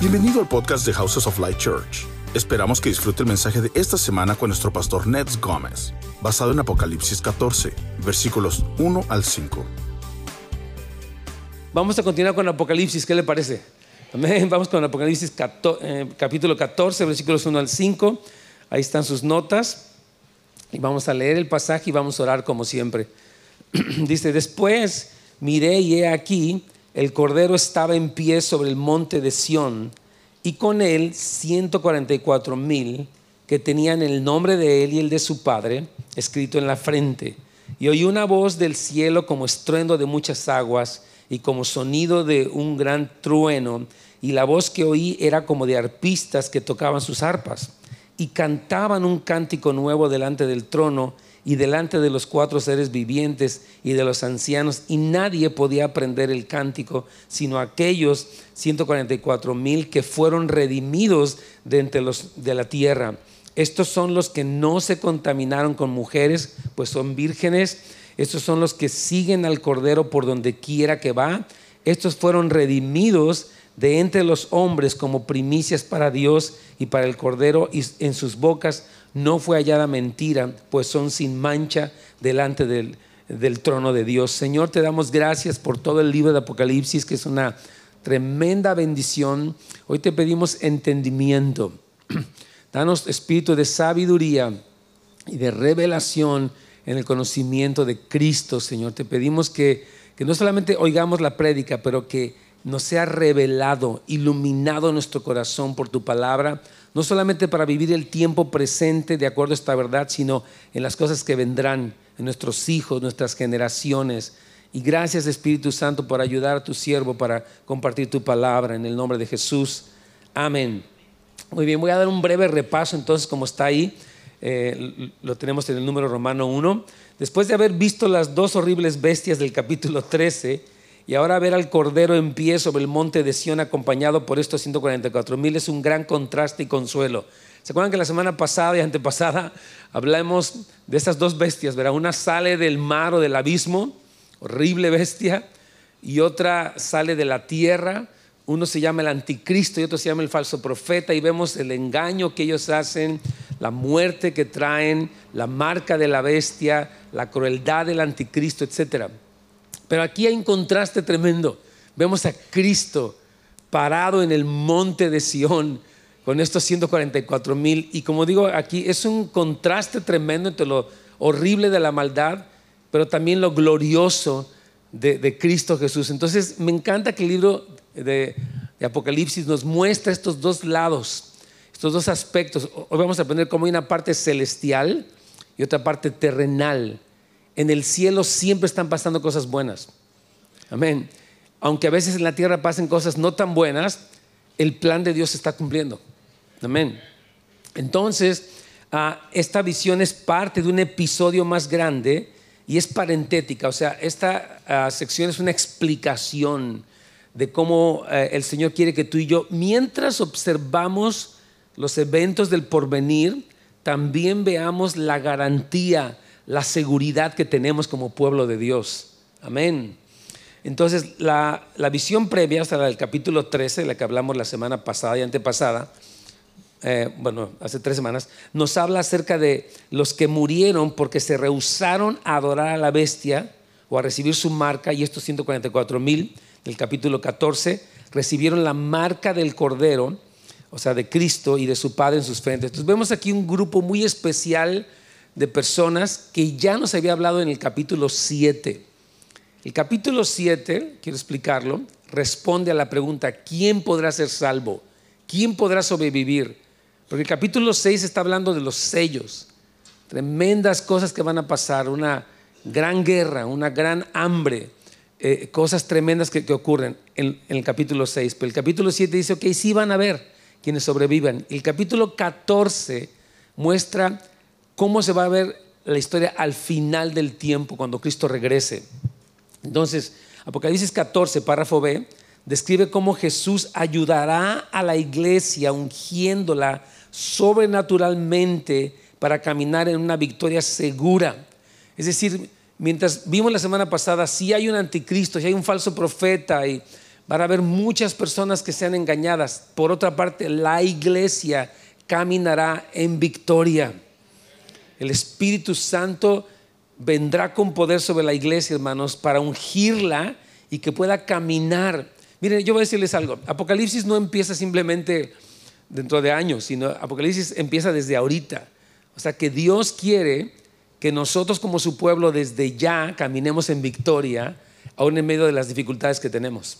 Bienvenido al podcast de Houses of Light Church. Esperamos que disfrute el mensaje de esta semana con nuestro pastor Neds Gómez, basado en Apocalipsis 14, versículos 1 al 5. Vamos a continuar con Apocalipsis, ¿qué le parece? Amén. Vamos con Apocalipsis eh, capítulo 14, versículos 1 al 5. Ahí están sus notas. Y vamos a leer el pasaje y vamos a orar como siempre. Dice, después miré y he aquí el Cordero estaba en pie sobre el monte de Sión y con él 144 mil que tenían el nombre de él y el de su padre escrito en la frente. Y oí una voz del cielo como estruendo de muchas aguas y como sonido de un gran trueno. Y la voz que oí era como de arpistas que tocaban sus arpas y cantaban un cántico nuevo delante del trono y delante de los cuatro seres vivientes y de los ancianos, y nadie podía aprender el cántico, sino aquellos 144 mil que fueron redimidos de entre los de la tierra. Estos son los que no se contaminaron con mujeres, pues son vírgenes. Estos son los que siguen al Cordero por donde quiera que va. Estos fueron redimidos de entre los hombres como primicias para Dios y para el Cordero, y en sus bocas no fue hallada mentira, pues son sin mancha delante del, trono de Dios. Señor, te damos gracias por todo el libro de Apocalipsis, que es una tremenda bendición. Hoy te pedimos entendimiento. Danos espíritu de sabiduría y de revelación en el conocimiento de Cristo, Señor. Te pedimos que, que no solamente oigamos la prédica, pero que nos sea revelado, iluminado nuestro corazón por tu palabra no solamente para vivir el tiempo presente de acuerdo a esta verdad, sino en las cosas que vendrán, en nuestros hijos, nuestras generaciones. Y gracias Espíritu Santo por ayudar a tu siervo para compartir tu palabra en el nombre de Jesús. Amén. Muy bien, voy a dar un breve repaso entonces como está ahí. Eh, lo tenemos en el número romano 1. Después de haber visto las dos horribles bestias del capítulo 13, y ahora ver al Cordero en pie sobre el monte de Sión acompañado por estos 144 mil es un gran contraste y consuelo. ¿Se acuerdan que la semana pasada y antepasada hablamos de estas dos bestias? ¿verdad? Una sale del mar o del abismo, horrible bestia, y otra sale de la tierra. Uno se llama el anticristo y otro se llama el falso profeta y vemos el engaño que ellos hacen, la muerte que traen, la marca de la bestia, la crueldad del anticristo, etcétera. Pero aquí hay un contraste tremendo. Vemos a Cristo parado en el monte de Sión con estos 144 mil. Y como digo aquí, es un contraste tremendo entre lo horrible de la maldad, pero también lo glorioso de, Cristo Jesús. Entonces me encanta que el libro de, de, Apocalipsis nos muestra estos dos lados, estos dos aspectos. Hoy vamos a aprender cómo hay una parte celestial y otra parte terrenal en el cielo siempre están pasando cosas buenas. Amén. Aunque a veces en la tierra pasen cosas no tan buenas, el plan de Dios se está cumpliendo. Amén. Entonces, ah, esta visión es parte de un episodio más grande y es parentética. O sea, esta ah, sección es una explicación de cómo eh, el Señor quiere que tú y yo, mientras observamos los eventos del porvenir, también veamos la garantía la seguridad que tenemos como pueblo de Dios. Amén. Entonces, la, visión previa, hasta la del capítulo 13, la que hablamos la semana pasada y antepasada, eh, bueno, hace tres semanas, nos habla acerca de los que murieron porque se rehusaron a adorar a la bestia o a recibir su marca, y estos 144 mil del capítulo 14 recibieron la marca del Cordero, o sea, de Cristo y de su Padre en sus frentes. Entonces vemos aquí un grupo muy especial de personas que ya nos había hablado en el capítulo 7. El capítulo 7, quiero explicarlo, responde a la pregunta, ¿quién podrá ser salvo? ¿Quién podrá sobrevivir? Porque el capítulo 6 está hablando de los sellos, tremendas cosas que van a pasar, una gran guerra, una gran hambre, eh, cosas tremendas que, ocurren en, en, el capítulo 6. Pero el capítulo 7 dice, ok, sí van a ver quienes sobrevivan. El capítulo 14 muestra cómo se va a ver la historia al final del tiempo, cuando Cristo regrese. Entonces, Apocalipsis 14, párrafo B, describe cómo Jesús ayudará a la iglesia ungiéndola sobrenaturalmente para caminar en una victoria segura. Es decir, mientras vimos la semana pasada, si hay un anticristo, si hay un falso profeta y Van a haber muchas personas que sean engañadas. Por otra parte, la iglesia caminará en victoria. El Espíritu Santo vendrá con poder sobre la iglesia, hermanos, para ungirla y que pueda caminar. Miren, yo voy a decirles algo. Apocalipsis no empieza simplemente dentro de años, sino Apocalipsis empieza desde ahorita. O sea que Dios quiere que nosotros como su pueblo desde ya caminemos en victoria, aún en medio de las dificultades que tenemos.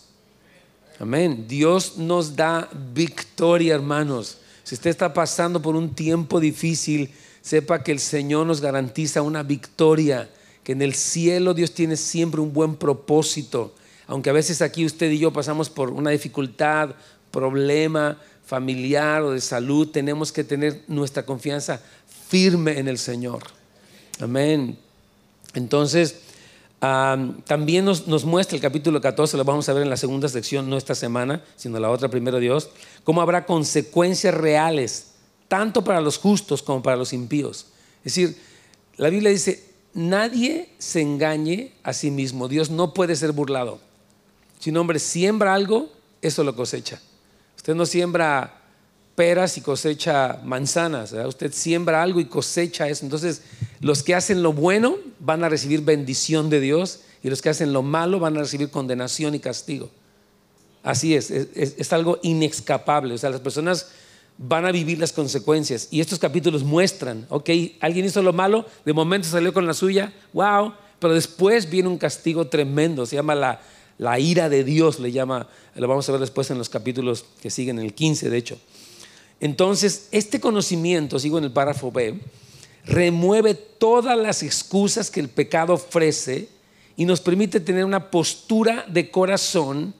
Amén. Dios nos da victoria, hermanos. Si usted está pasando por un tiempo difícil, sepa que el Señor nos garantiza una victoria, que en el cielo Dios tiene siempre un buen propósito. Aunque a veces aquí usted y yo pasamos por una dificultad, problema familiar o de salud, tenemos que tener nuestra confianza firme en el Señor. Amén. Entonces, también nos, muestra el capítulo 14, lo vamos a ver en la segunda sección, no esta semana, sino la otra, primero Dios, cómo habrá consecuencias reales, tanto para los justos como para los impíos. Es decir, la Biblia dice, nadie se engañe a sí mismo, Dios no puede ser burlado. Si un hombre siembra algo, eso lo cosecha. Usted no siembra peras y cosecha manzanas. Usted siembra algo y cosecha eso. Entonces, los que hacen lo bueno van a recibir bendición de Dios y los que hacen lo malo van a recibir condenación y castigo. Así es, es, algo inexcapable. O sea, las personas van a vivir las consecuencias. Y estos capítulos muestran, ok, alguien hizo lo malo, de momento salió con la suya, wow, pero después viene un castigo tremendo, se llama la, la ira de Dios, le llama, lo vamos a ver después en los capítulos que siguen, el 15 de hecho. Entonces, este conocimiento, sigo en el párrafo B, remueve todas las excusas que el pecado ofrece y nos permite tener una postura de corazón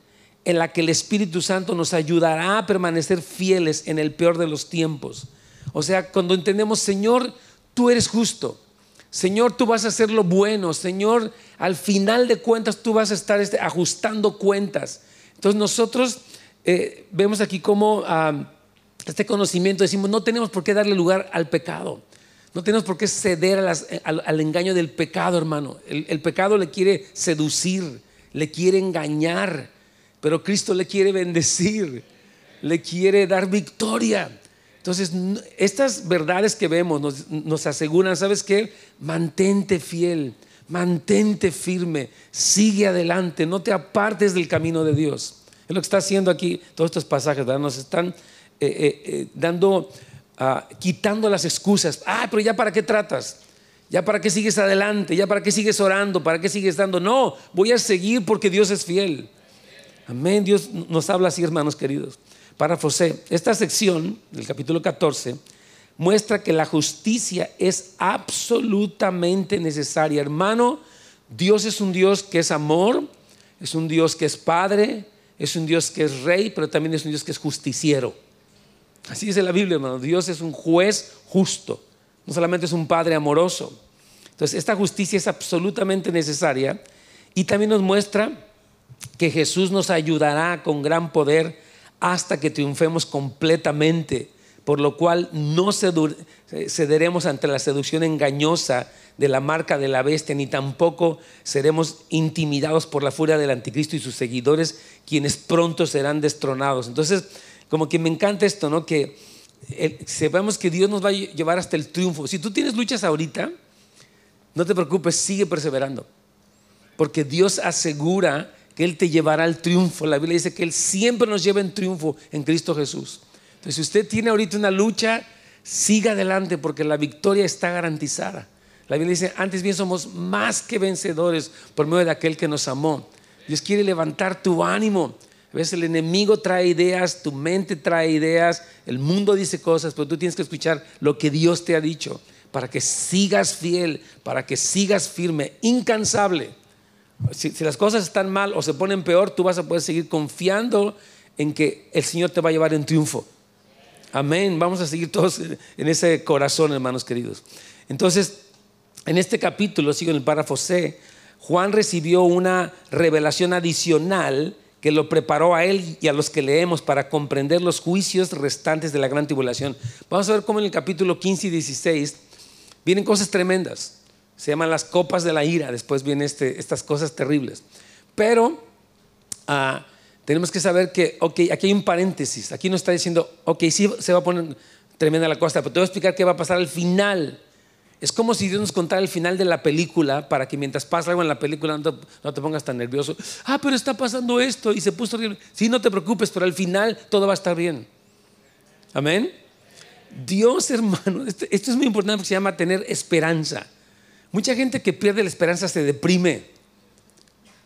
en la que el Espíritu Santo nos ayudará a permanecer fieles en el peor de los tiempos. O sea, cuando entendemos, Señor, tú eres justo. Señor, tú vas a hacer lo bueno. Señor, al final de cuentas tú vas a estar este, ajustando cuentas. Entonces nosotros eh, vemos aquí cómo... Ah, este conocimiento decimos, no tenemos por qué darle lugar al pecado. No tenemos por qué ceder al, engaño del pecado, hermano. El, pecado le quiere seducir, le quiere engañar, pero Cristo le quiere bendecir, le quiere dar victoria. Entonces, estas verdades que vemos nos, aseguran, ¿sabes qué? Mantente fiel, mantente firme, sigue adelante, no te apartes del camino de Dios. Es lo que está haciendo aquí todos estos pasajes. Nos están eh, eh, eh, dando, ah, quitando las excusas. Ah, pero ya para qué tratas. Ya para qué sigues adelante, ya para qué sigues orando, para qué sigues dando. No, voy a seguir porque Dios es fiel. Amén. Dios nos habla así, hermanos queridos. Para José, esta sección del capítulo 14 muestra que la justicia es absolutamente necesaria. Hermano, Dios es un Dios que es amor, es un Dios que es padre, es un Dios que es rey, pero también es un Dios que es justiciero. Así dice la Biblia, hermano. Dios es un juez justo. No solamente es un padre amoroso. Entonces, esta justicia es absolutamente necesaria y también nos muestra que Jesús nos ayudará con gran poder hasta que triunfemos completamente, por lo cual no cederemos ante la seducción engañosa de la marca de la bestia, ni tampoco seremos intimidados por la furia del anticristo y sus seguidores, quienes pronto serán destronados. Entonces, como que me encanta esto, ¿no? Que sepamos que Dios nos va a llevar hasta el triunfo. Si tú tienes luchas ahorita, no te preocupes, sigue perseverando. Porque Dios asegura que Él te llevará al triunfo. La Biblia dice que Él siempre nos lleva en triunfo en Cristo Jesús. Entonces, si usted tiene ahorita una lucha, siga adelante porque la victoria está garantizada. La Biblia dice, antes bien somos más que vencedores por medio de aquel que nos amó. Dios quiere levantar tu ánimo. A veces el enemigo trae ideas, tu mente trae ideas, el mundo dice cosas, pero tú tienes que escuchar lo que Dios te ha dicho para que sigas fiel, para que sigas firme, incansable. Si, las cosas están mal o se ponen peor, tú vas a poder seguir confiando en que el Señor te va a llevar en triunfo. Amén. Vamos a seguir todos en ese corazón, hermanos queridos. Entonces, en este capítulo, sigo en el párrafo C, Juan recibió una revelación adicional que lo preparó a él y a los que leemos para comprender los juicios restantes de la gran tribulación. Vamos a ver cómo en el capítulo 15 y 16 vienen cosas tremendas. Se llaman las copas de la ira, después vienen este, estas cosas terribles. Pero ah, tenemos que saber que, ok, aquí hay un paréntesis. Aquí no está diciendo, ok, sí se va a poner tremenda la costa, pero te voy a explicar qué va a pasar al final. Es como si Dios nos contara el final de la película para que mientras pasa algo en la película no te, pongas tan nervioso. Ah, pero está pasando esto y se puso horrible. Sí, no te preocupes, pero al final todo va a estar bien. Amén. Dios, hermano, esto, esto es muy importante porque se llama tener esperanza. Mucha gente que pierde la esperanza se deprime.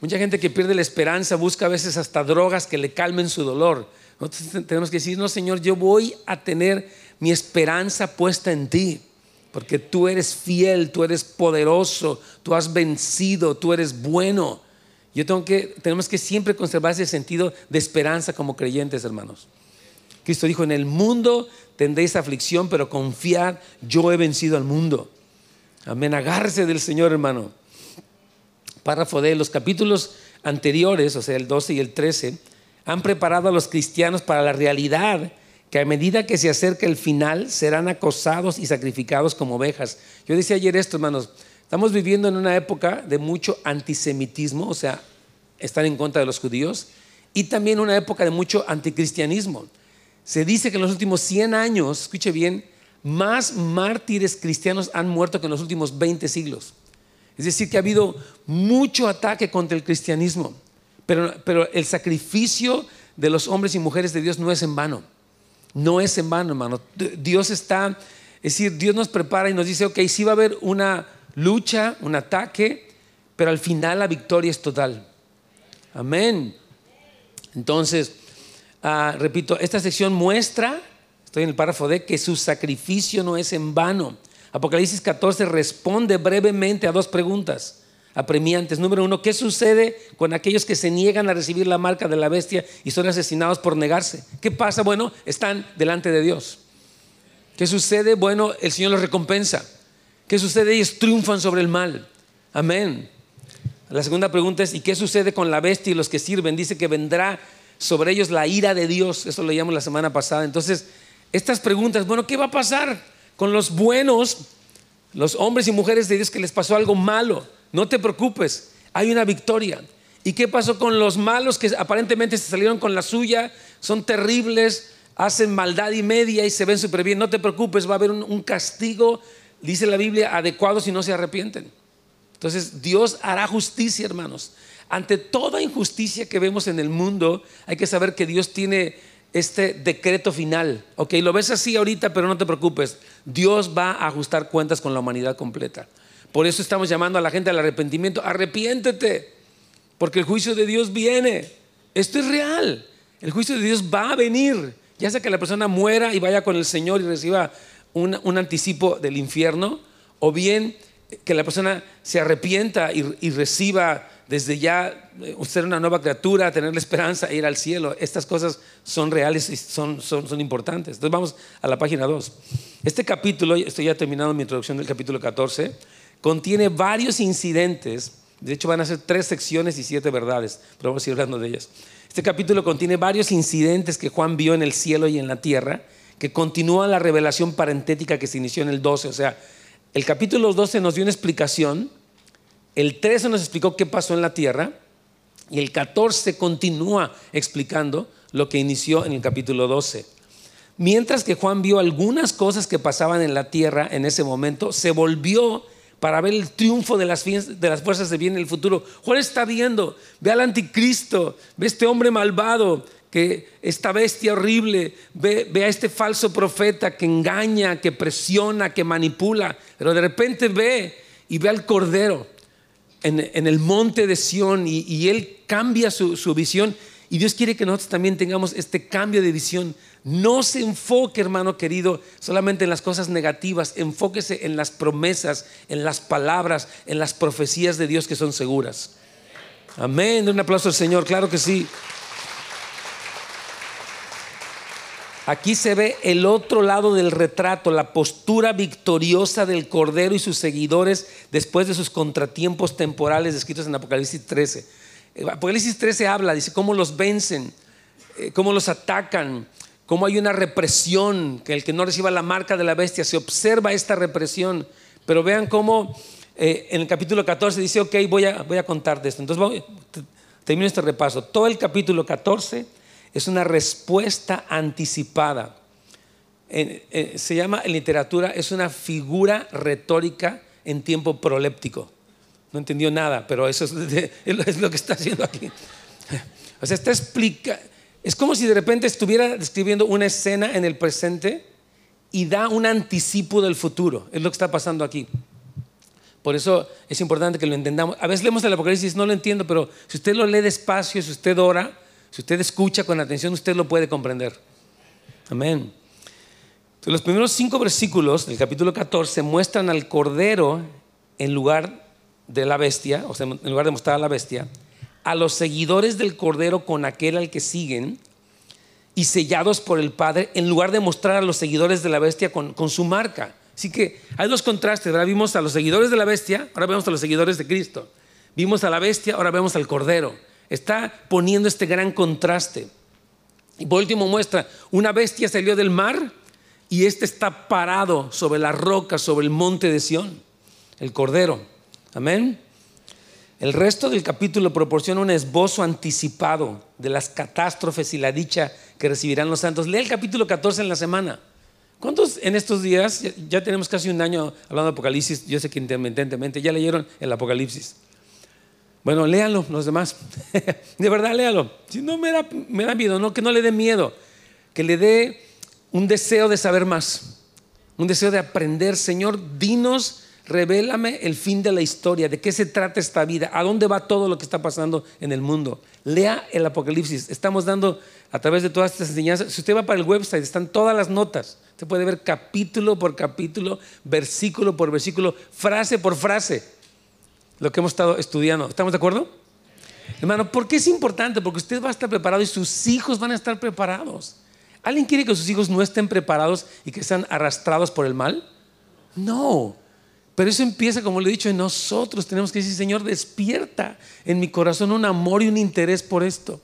Mucha gente que pierde la esperanza busca a veces hasta drogas que le calmen su dolor. Nosotros tenemos que decir, no, Señor, yo voy a tener mi esperanza puesta en ti porque tú eres fiel, tú eres poderoso, tú has vencido, tú eres bueno. Yo tengo que, tenemos que siempre conservar ese sentido de esperanza como creyentes, hermanos. Cristo dijo, en el mundo tendréis aflicción, pero confiad, yo he vencido al mundo. Amén, agárrese del Señor, hermano. Párrafo de los capítulos anteriores, o sea, el 12 y el 13, han preparado a los cristianos para la realidad que a medida que se acerca el final serán acosados y sacrificados como ovejas. Yo decía ayer esto, hermanos, estamos viviendo en una época de mucho antisemitismo, o sea, están en contra de los judíos, y también una época de mucho anticristianismo. Se dice que en los últimos 100 años, escuche bien, más mártires cristianos han muerto que en los últimos 20 siglos. Es decir, que ha habido mucho ataque contra el cristianismo, pero, pero el sacrificio de los hombres y mujeres de Dios no es en vano. No es en vano, hermano. Dios está, es decir, Dios nos prepara y nos dice, ok, sí va a haber una lucha, un ataque, pero al final la victoria es total. Amén. Entonces, ah, repito, esta sección muestra, estoy en el párrafo D, que su sacrificio no es en vano. Apocalipsis 14 responde brevemente a dos preguntas apremiantes. Número uno, ¿qué sucede con aquellos que se niegan a recibir la marca de la bestia y son asesinados por negarse? ¿Qué pasa? Bueno, están delante de Dios. ¿Qué sucede? Bueno, el Señor los recompensa. ¿Qué sucede? Ellos triunfan sobre el mal. Amén. La segunda pregunta es, ¿y qué sucede con la bestia y los que sirven? Dice que vendrá sobre ellos la ira de Dios. Eso lo llamamos la semana pasada. Entonces, estas preguntas, bueno, ¿qué va a pasar con los buenos, los hombres y mujeres de Dios que les pasó algo malo? No te preocupes, hay una victoria. ¿Y qué pasó con los malos que aparentemente se salieron con la suya? Son terribles, hacen maldad y media y se ven súper bien. No te preocupes, va a haber un, castigo, dice la Biblia, adecuado si no se arrepienten. Entonces Dios hará justicia, hermanos. Ante toda injusticia que vemos en el mundo, hay que saber que Dios tiene este decreto final. Ok, lo ves así ahorita, pero no te preocupes. Dios va a ajustar cuentas con la humanidad completa. Por eso estamos llamando a la gente al arrepentimiento. Arrepiéntete, porque el juicio de Dios viene. Esto es real. El juicio de Dios va a venir. Ya sea que la persona muera y vaya con el Señor y reciba un, anticipo del infierno, o bien que la persona se arrepienta y, reciba desde ya eh, ser una nueva criatura, tener la esperanza ir al cielo. Estas cosas son reales y son importantes. Entonces vamos a la página 2. Este capítulo, estoy ya terminando mi introducción del capítulo 14 contiene varios incidentes. De hecho, van a ser tres secciones y siete verdades, pero vamos a ir hablando de ellas. Este capítulo contiene varios incidentes que Juan vio en el cielo y en la tierra, que continúan la revelación parentética que se inició en el 12. O sea, el capítulo 12 nos dio una explicación, el 13 nos explicó qué pasó en la tierra, y el 14 continúa explicando lo que inició en el capítulo 12. Mientras que Juan vio algunas cosas que pasaban en la tierra en ese momento, se volvió para ver el triunfo de las, de las fuerzas de bien en el futuro. Juan está viendo, ve al anticristo, ve a este hombre malvado, que esta bestia horrible, ve, a este falso profeta que engaña, que presiona, que manipula, pero de repente ve y ve al cordero en, el monte de Sión y, él cambia su, su visión y Dios quiere que nosotros también tengamos este cambio de visión no se enfoque, hermano querido, solamente en las cosas negativas, enfóquese en las promesas, en las palabras, en las profecías de Dios que son seguras. Amén. Un aplauso al Señor, claro que sí. Aquí se ve el otro lado del retrato, la postura victoriosa del Cordero y sus seguidores después de sus contratiempos temporales descritos en Apocalipsis 13. Apocalipsis 13 habla, dice, cómo los vencen, eh, cómo los atacan, cómo hay una represión, que el que no reciba la marca de la bestia, se observa esta represión. Pero vean cómo eh, en el capítulo 14 dice, ok, voy a, voy a contarte esto. Entonces termino este repaso. Todo el capítulo 14 es una respuesta anticipada. Se llama en literatura, es una figura retórica en tiempo proléptico. No entendió nada, pero eso es, lo que está haciendo aquí. O sea, está explica, es como si de repente estuviera describiendo una escena en el presente y da un anticipo del futuro. Es lo que está pasando aquí. Por eso es importante que lo entendamos. A veces leemos el Apocalipsis, no lo entiendo, pero si usted lo lee despacio, si usted ora, si usted escucha con atención, usted lo puede comprender. Amén. Los primeros cinco versículos del capítulo 14 muestran al Cordero en lugar de la bestia, o sea, en lugar de mostrar a la bestia, a los seguidores del Cordero con aquel al que siguen y sellados por el Padre, en lugar de mostrar a los seguidores de la bestia con, su marca. Así que hay dos contrastes, ahora vimos a los seguidores de la bestia, ahora vemos a los seguidores de Cristo. Vimos a la bestia, ahora vemos al Cordero. Está poniendo este gran contraste. Y por último muestra, una bestia salió del mar y este está parado sobre la roca, sobre el monte de Sión, el Cordero. Amén. El resto del capítulo proporciona un esbozo anticipado de las catástrofes y la dicha que recibirán los santos. Lee el capítulo 14 en la semana. ¿Cuántos en estos días, ya tenemos casi un año hablando de Apocalipsis, yo sé que intermitentemente, ya leyeron el Apocalipsis? Bueno, léanlo los demás. de verdad, léalo. Si no me da, me da miedo, no, que no le dé miedo, que le dé un deseo de saber más, un deseo de aprender. Señor, dinos revélame el fin de la historia, de qué se trata esta vida, a dónde va todo lo que está pasando en el mundo. Lea el Apocalipsis. Estamos dando a través de todas estas enseñanzas. Si usted va para el website, están todas las notas. Usted puede ver capítulo por capítulo, versículo por versículo, frase por frase, lo que hemos estado estudiando. ¿Estamos de acuerdo? Hermano, ¿por qué es importante? Porque usted va a estar preparado y sus hijos van a estar preparados. ¿Alguien quiere que sus hijos no estén preparados y que sean arrastrados por el mal? No. Pero eso empieza, como le he dicho, en nosotros. Tenemos que decir, Señor, despierta en mi corazón un amor y un interés por esto.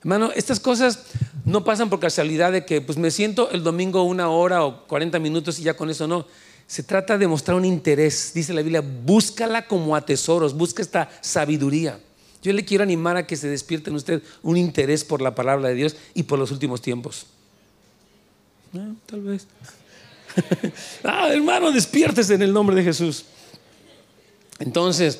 Hermano, estas cosas no pasan por casualidad de que pues me siento el domingo una hora o 40 minutos y ya con eso no. Se trata de mostrar un interés. Dice la Biblia, búscala como a tesoros, busca esta sabiduría. Yo le quiero animar a que se despierte en usted un interés por la palabra de Dios y por los últimos tiempos. Ah, tal vez. ah, hermano, despiértese en el nombre de Jesús. Entonces,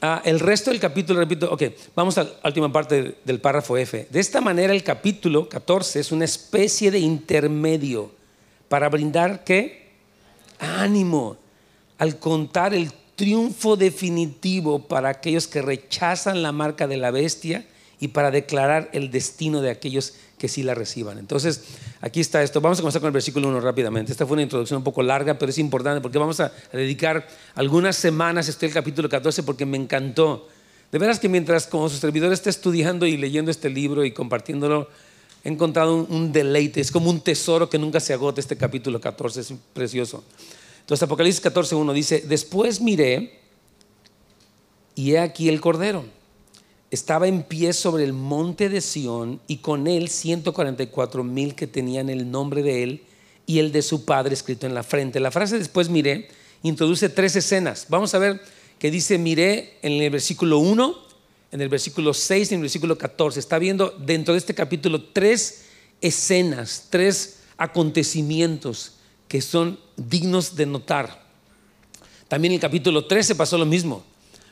ah, el resto del capítulo, repito, ok, vamos a la última parte del párrafo F. De esta manera, el capítulo 14 es una especie de intermedio para brindar qué? Ánimo al contar el triunfo definitivo para aquellos que rechazan la marca de la bestia y para declarar el destino de aquellos que sí la reciban. Entonces, aquí está esto. Vamos a comenzar con el versículo 1 rápidamente. Esta fue una introducción un poco larga, pero es importante porque vamos a, dedicar algunas semanas a este capítulo 14 porque me encantó. De veras que mientras como su servidor está estudiando y leyendo este libro y compartiéndolo, he encontrado un, deleite. Es como un tesoro que nunca se agota este capítulo 14. Es precioso. Entonces, Apocalipsis 14, 1 dice, después miré y he aquí el Cordero estaba en pie sobre el monte de Sión y con él 144 mil que tenían el nombre de él y el de su padre escrito en la frente. La frase después miré introduce tres escenas. Vamos a ver que dice miré en el versículo 1, en el versículo 6 y en el versículo 14. Está viendo dentro de este capítulo tres escenas, tres acontecimientos que son dignos de notar. También en el capítulo 13 pasó lo mismo.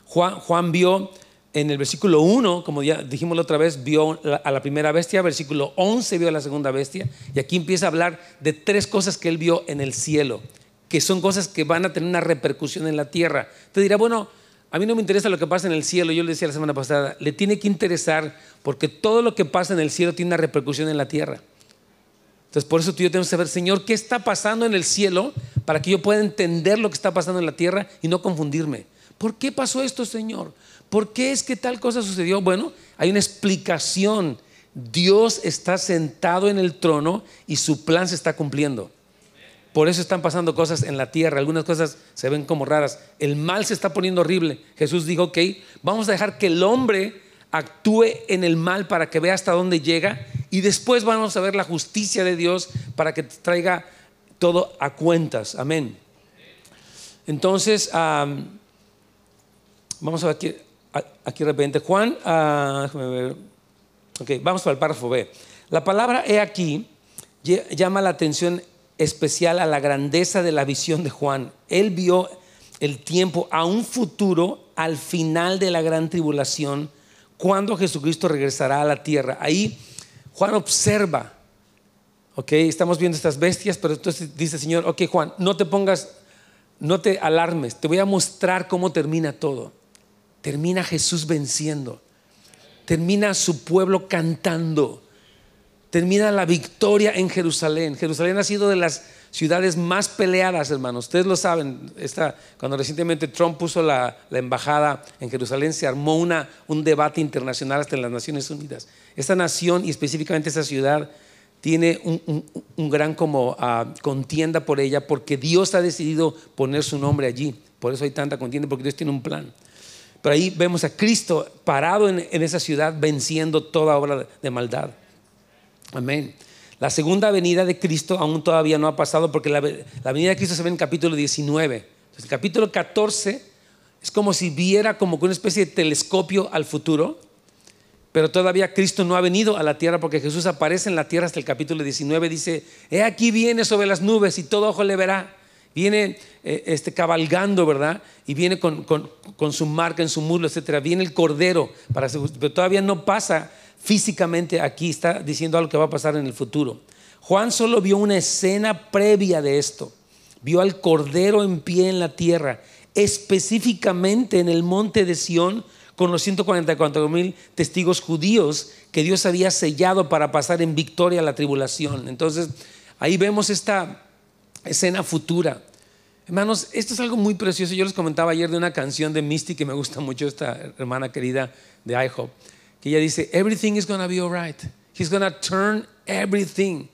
Juan, vio en el versículo 1, como ya dijimos la otra vez, vio a la primera bestia, versículo 11 vio a la segunda bestia, y aquí empieza a hablar de tres cosas que él vio en el cielo, que son cosas que van a tener una repercusión en la tierra. Te dirá, bueno, a mí no me interesa lo que pasa en el cielo, yo le decía la semana pasada, le tiene que interesar porque todo lo que pasa en el cielo tiene una repercusión en la tierra. Entonces, por eso tú y yo tenemos que saber, Señor, ¿qué está pasando en el cielo para que yo pueda entender lo que está pasando en la tierra y no confundirme? ¿Por qué pasó esto, Señor? ¿Por qué es que tal cosa sucedió? Bueno, hay una explicación. Dios está sentado en el trono y su plan se está cumpliendo. Por eso están pasando cosas en la tierra. Algunas cosas se ven como raras. El mal se está poniendo horrible. Jesús dijo, ok, vamos a dejar que el hombre actúe en el mal para que vea hasta dónde llega y después vamos a ver la justicia de Dios para que traiga todo a cuentas. Amén. Entonces, vamos a ver aquí aquí de repente. Juan, ah, déjame ver. Ok, vamos para el párrafo B. La palabra he aquí llama la atención especial a la grandeza de la visión de Juan. Él vio el tiempo a un futuro al final de la gran tribulación, cuando Jesucristo regresará a la tierra. Ahí Juan observa, ok, estamos viendo estas bestias, pero entonces dice el Señor, ok Juan, no te pongas, no te alarmes, te voy a mostrar cómo termina todo. Termina Jesús venciendo, termina su pueblo cantando termina la victoria en Jerusalén. Jerusalén ha sido de las ciudades más peleadas, hermanos. Ustedes lo saben, cuando recientemente Trump puso la, embajada en Jerusalén, se armó una, un debate internacional hasta en las Naciones Unidas. Esta nación y específicamente esta ciudad tiene un, gran como ah, contienda por ella porque Dios ha decidido poner su nombre allí. Por eso hay tanta contienda, porque Dios tiene un plan. Pero ahí vemos a Cristo parado en, esa ciudad venciendo toda obra de maldad. Amén. La segunda venida de Cristo aún todavía no ha pasado porque la, venida de Cristo se ve en el capítulo 19. Entonces, el capítulo 14 es como si viera como una especie de telescopio al futuro, pero todavía Cristo no ha venido a la tierra porque Jesús aparece en la tierra hasta el capítulo 19. Dice, he aquí viene sobre las nubes y todo ojo le verá. Viene eh, este, cabalgando, ¿verdad? Y viene con, su marca en su muslo, etcétera. Viene el cordero, pero todavía no pasa físicamente aquí, está diciendo algo que va a pasar en el futuro. Juan solo vio una escena previa de esto. Vio al Cordero en pie en la tierra, específicamente en el monte de Sión, con los 144 mil testigos judíos que Dios había sellado para pasar en victoria la tribulación. Entonces, ahí vemos esta escena futura. Hermanos, esto es algo muy precioso. Yo les comentaba ayer de una canción de Misty que me gusta mucho, esta hermana querida de IHOP que ella dice, everything is to be alright. He's to turn everything.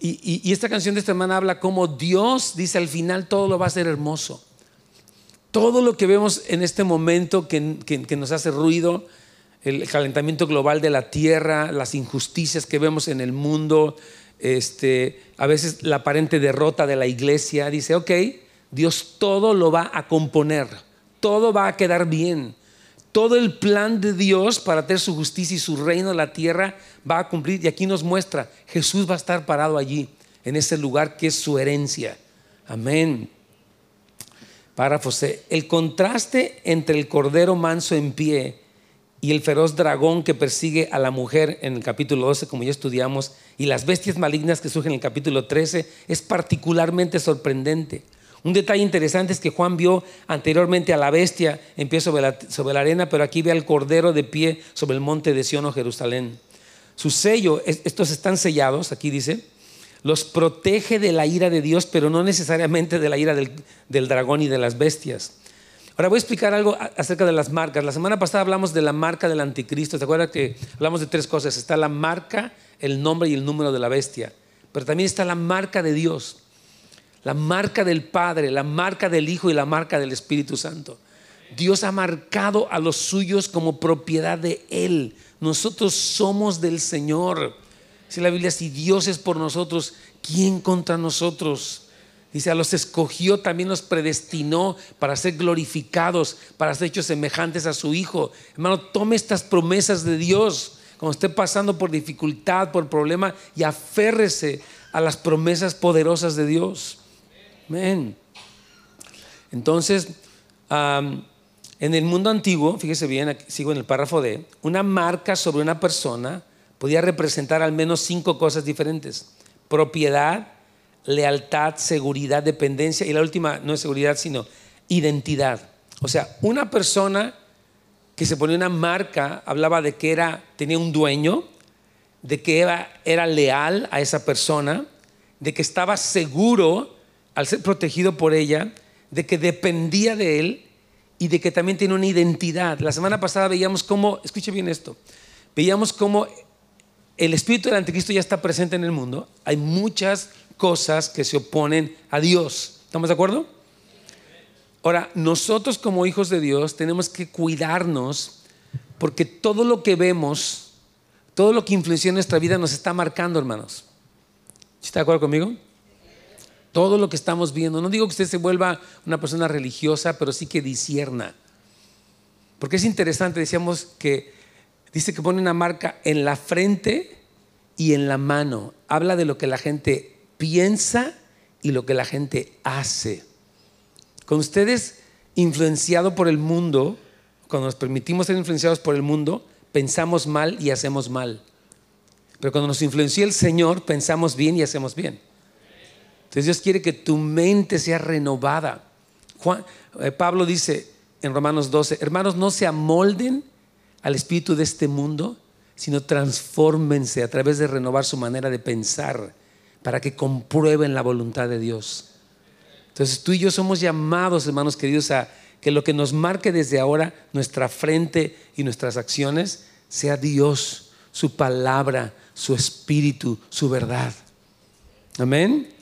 Y, esta canción de esta hermana habla como Dios dice al final todo lo va a ser hermoso. Todo lo que vemos en este momento que, que nos hace ruido, el calentamiento global de la tierra, las injusticias que vemos en el mundo, este, a veces la aparente derrota de la iglesia, dice, ok, Dios todo lo va a componer, todo va a quedar bien todo el plan de Dios para tener su justicia y su reino en la tierra va a cumplir. Y aquí nos muestra, Jesús va a estar parado allí, en ese lugar que es su herencia. Amén. Párrafo C. El contraste entre el cordero manso en pie y el feroz dragón que persigue a la mujer en el capítulo 12, como ya estudiamos, y las bestias malignas que surgen en el capítulo 13, es particularmente sorprendente. Un detalle interesante es que Juan vio anteriormente a la bestia en pie sobre la, arena, pero aquí ve al cordero de pie sobre el monte de Sion o Jerusalén. Su sello, estos están sellados, aquí dice, los protege de la ira de Dios, pero no necesariamente de la ira del, del dragón y de las bestias. Ahora voy a explicar algo acerca de las marcas. La semana pasada hablamos de la marca del anticristo. ¿Te acuerdas que hablamos de tres cosas? Está la marca, el nombre y el número de la bestia. Pero también está la marca de Dios la marca del Padre, la marca del Hijo y la marca del Espíritu Santo. Dios ha marcado a los suyos como propiedad de Él. Nosotros somos del Señor. Dice la Biblia, si Dios es por nosotros, ¿quién contra nosotros? Dice, a los escogió, también los predestinó para ser glorificados, para ser hechos semejantes a su Hijo. Hermano, tome estas promesas de Dios cuando esté pasando por dificultad, por problema, y aférrese a las promesas poderosas de Dios. Amén. Entonces, en el mundo antiguo, fíjese bien, sigo en el párrafo D, una marca sobre una persona podía representar al menos cinco cosas diferentes. Propiedad, lealtad, seguridad, dependencia y la última no es seguridad, sino identidad. O sea, una persona que se ponía una marca hablaba de que era, tenía un dueño, de que era leal a esa persona, de que estaba seguro al ser protegido por ella, de que dependía de él y de que también tiene una identidad. La semana pasada veíamos cómo, escuche bien esto, veíamos cómo el espíritu del anticristo ya está presente en el mundo. Hay muchas cosas que se oponen a Dios. ¿Estamos de acuerdo? Ahora, nosotros como hijos de Dios tenemos que cuidarnos porque todo lo que vemos, todo lo que influencia en nuestra vida nos está marcando, hermanos. ¿Está de acuerdo conmigo? Todo lo que estamos viendo. No digo que usted se vuelva una persona religiosa, pero sí que disierna. Porque es interesante, decíamos que dice que pone una marca en la frente y en la mano. Habla de lo que la gente piensa y lo que la gente hace. Con ustedes influenciado por el mundo, cuando nos permitimos ser influenciados por el mundo, pensamos mal y hacemos mal. Pero cuando nos influencia el Señor, pensamos bien y hacemos bien. Entonces Dios quiere que tu mente sea renovada. Eh, Pablo dice en Romanos 12, hermanos, no se amolden al espíritu de este mundo, sino transfórmense a través de renovar su manera de pensar para que comprueben la voluntad de Dios. Entonces tú y yo somos llamados, hermanos queridos, a que lo que nos marque desde ahora nuestra frente y nuestras acciones sea Dios, su palabra, su espíritu, su verdad. Amén.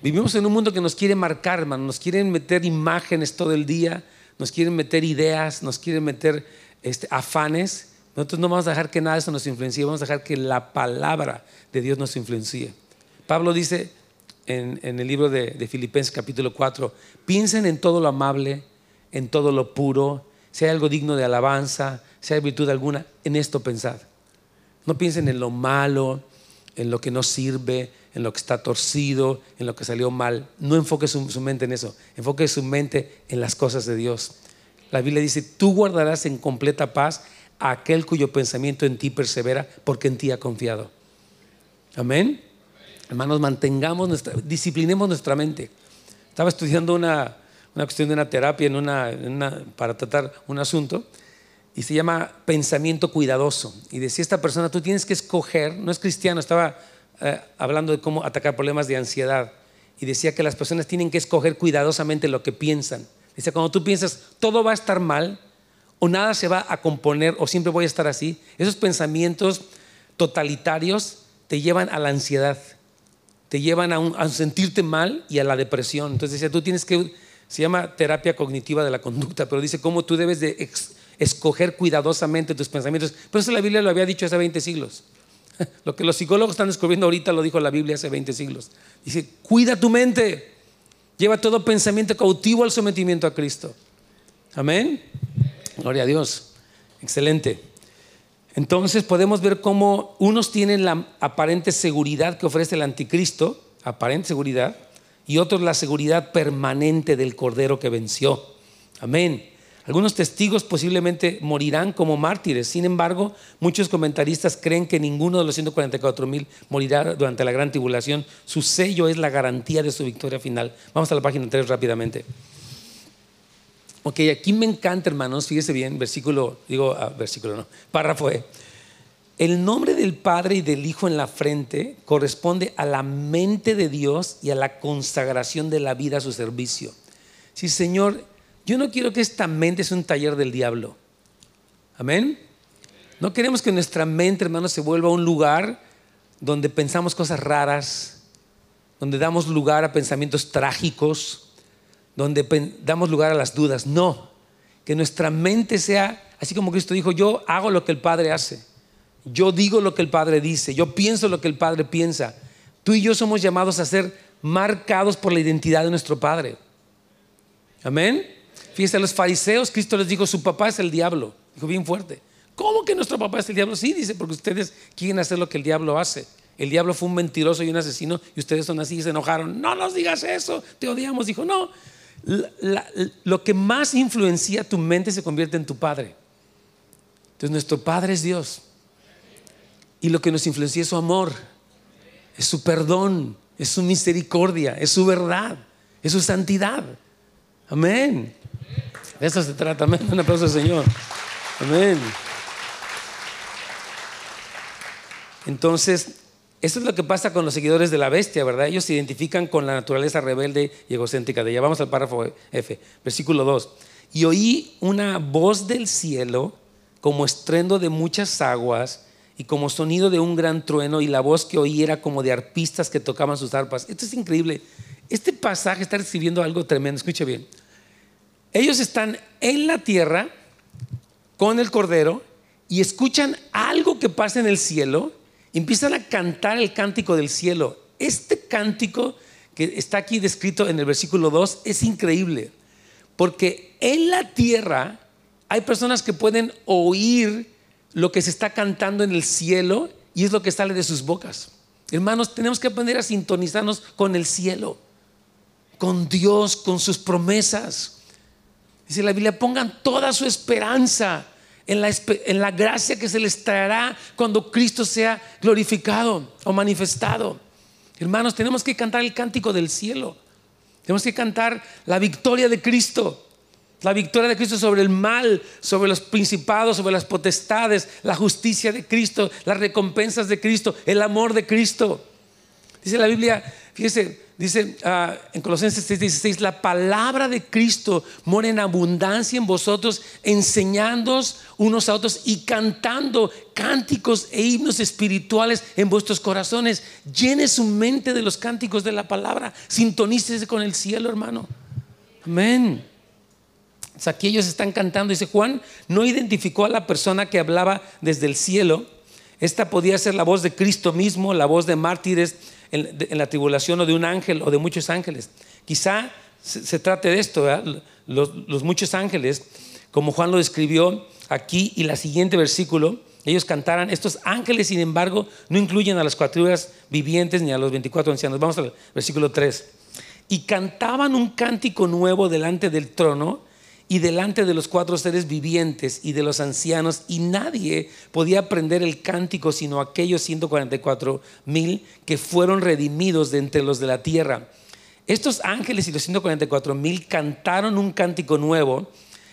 Vivimos en un mundo que nos quiere marcar, hermano, nos quieren meter imágenes todo el día, nos quieren meter ideas, nos quieren meter este, afanes. Nosotros no vamos a dejar que nada de eso nos influencie, vamos a dejar que la palabra de Dios nos influencie. Pablo dice en, el libro de, de Filipenses capítulo 4, piensen en todo lo amable, en todo lo puro, si hay algo digno de alabanza, si hay virtud alguna, en esto pensad. No piensen en lo malo, en lo que no sirve, en lo que está torcido, en lo que salió mal. No enfoque su, mente en eso, enfoque su mente en las cosas de Dios. La Biblia dice, tú guardarás en completa paz a aquel cuyo pensamiento en ti persevera, porque en ti ha confiado. Amén. Hermanos, mantengamos nuestra, disciplinemos nuestra mente. Estaba estudiando una, una cuestión de una terapia para tratar un asunto y se llama pensamiento cuidadoso. Y decía esta persona, tú tienes que escoger, no es cristiano, estaba eh, hablando de cómo atacar problemas de ansiedad y decía que las personas tienen que escoger cuidadosamente lo que piensan. Dice, cuando tú piensas, todo va a estar mal o nada se va a componer o siempre voy a estar así, esos pensamientos totalitarios te llevan a la ansiedad, te llevan a, sentirte mal y a la depresión. Entonces decía, tú tienes que se llama terapia cognitiva de la conducta, pero dice cómo tú debes de escoger cuidadosamente tus pensamientos. Pero eso la Biblia lo había dicho hace 20 siglos. Lo que los psicólogos están descubriendo ahorita lo dijo la Biblia hace 20 siglos. Dice, cuida tu mente. Lleva todo pensamiento cautivo al sometimiento a Cristo. Amén. Gloria a Dios. Excelente. Entonces podemos ver cómo unos tienen la aparente seguridad que ofrece el anticristo, aparente seguridad, y otros la seguridad permanente del Cordero que venció. Amén. Algunos testigos posiblemente morirán como mártires. Sin embargo, muchos comentaristas creen que ninguno de los 144 mil morirá durante la gran tribulación. Su sello es la garantía de su victoria final. Vamos a la página 3 rápidamente. Ok, aquí me encanta, hermanos, fíjese bien, versículo, digo, ah, versículo no, párrafo E. El nombre del Padre y del Hijo en la frente corresponde a la mente de Dios y a la consagración de la vida a su servicio. Sí, Señor, yo no quiero que esta mente sea un taller del diablo. Amén. No queremos que nuestra mente, hermanos, se vuelva un lugar donde pensamos cosas raras, donde damos lugar a pensamientos trágicos, donde damos lugar a las dudas. No, que nuestra mente sea, así como Cristo dijo, yo hago lo que el Padre hace. Yo digo lo que el Padre dice, yo pienso lo que el Padre piensa. Tú y yo somos llamados a ser marcados por la identidad de nuestro Padre. Amén. Fíjense, a los fariseos Cristo les dijo, su papá es el diablo. Dijo bien fuerte. ¿Cómo que nuestro papá es el diablo? Sí, dice, porque ustedes quieren hacer lo que el diablo hace. El diablo fue un mentiroso y un asesino y ustedes son así y se enojaron. No nos digas eso, te odiamos. Dijo, no, lo que más influencia tu mente se convierte en tu padre. Entonces nuestro padre es Dios. Y lo que nos influencia es su amor, es su perdón, es su misericordia, es su verdad, es su santidad. Amén. De eso se trata. Amén. Un aplauso al Señor. Amén. Entonces, eso es lo que pasa con los seguidores de la bestia, ¿verdad? Ellos se identifican con la naturaleza rebelde y egocéntrica de ella. Vamos al párrafo F, versículo 2. Y oí una voz del cielo como estrendo de muchas aguas y como sonido de un gran trueno y la voz que oí era como de arpistas que tocaban sus arpas. Esto es increíble. Este pasaje está recibiendo algo tremendo. Escuche bien. Ellos están en la tierra con el Cordero y escuchan algo que pasa en el cielo. empiezan a cantar el cántico del cielo. Este cántico que está aquí descrito en el versículo 2 es increíble. Porque en la tierra hay personas que pueden oír lo que se está cantando en el cielo y es lo que sale de sus bocas. Hermanos, tenemos que aprender a sintonizarnos con el cielo, con Dios, con sus promesas. Dice la Biblia, pongan toda su esperanza en la, en la gracia que se les traerá cuando Cristo sea glorificado o manifestado. Hermanos, tenemos que cantar el cántico del cielo. Tenemos que cantar la victoria de Cristo. La victoria de Cristo sobre el mal, sobre los principados, sobre las potestades, la justicia de Cristo, las recompensas de Cristo, el amor de Cristo. Dice la Biblia, fíjese, dice ah, en Colosenses 6:16, la palabra de Cristo mora en abundancia en vosotros, enseñándoos unos a otros y cantando cánticos e himnos espirituales en vuestros corazones. Llene su mente de los cánticos de la palabra, sintonícese con el cielo, hermano. Amén aquí ellos están cantando. Dice Juan, no identificó a la persona que hablaba desde el cielo. Esta podía ser la voz de Cristo mismo, la voz de mártires en, la tribulación o de un ángel o de muchos ángeles. Quizá se, trate de esto, los, muchos ángeles, como Juan lo describió aquí y la siguiente versículo, ellos cantaran, estos ángeles sin embargo no incluyen a las criaturas vivientes ni a los 24 ancianos. Vamos al versículo 3. Y cantaban un cántico nuevo delante del trono y delante de los cuatro seres vivientes y de los ancianos, y nadie podía aprender el cántico sino aquellos 144 mil que fueron redimidos de entre los de la tierra. Estos ángeles y los 144 mil cantaron un cántico nuevo.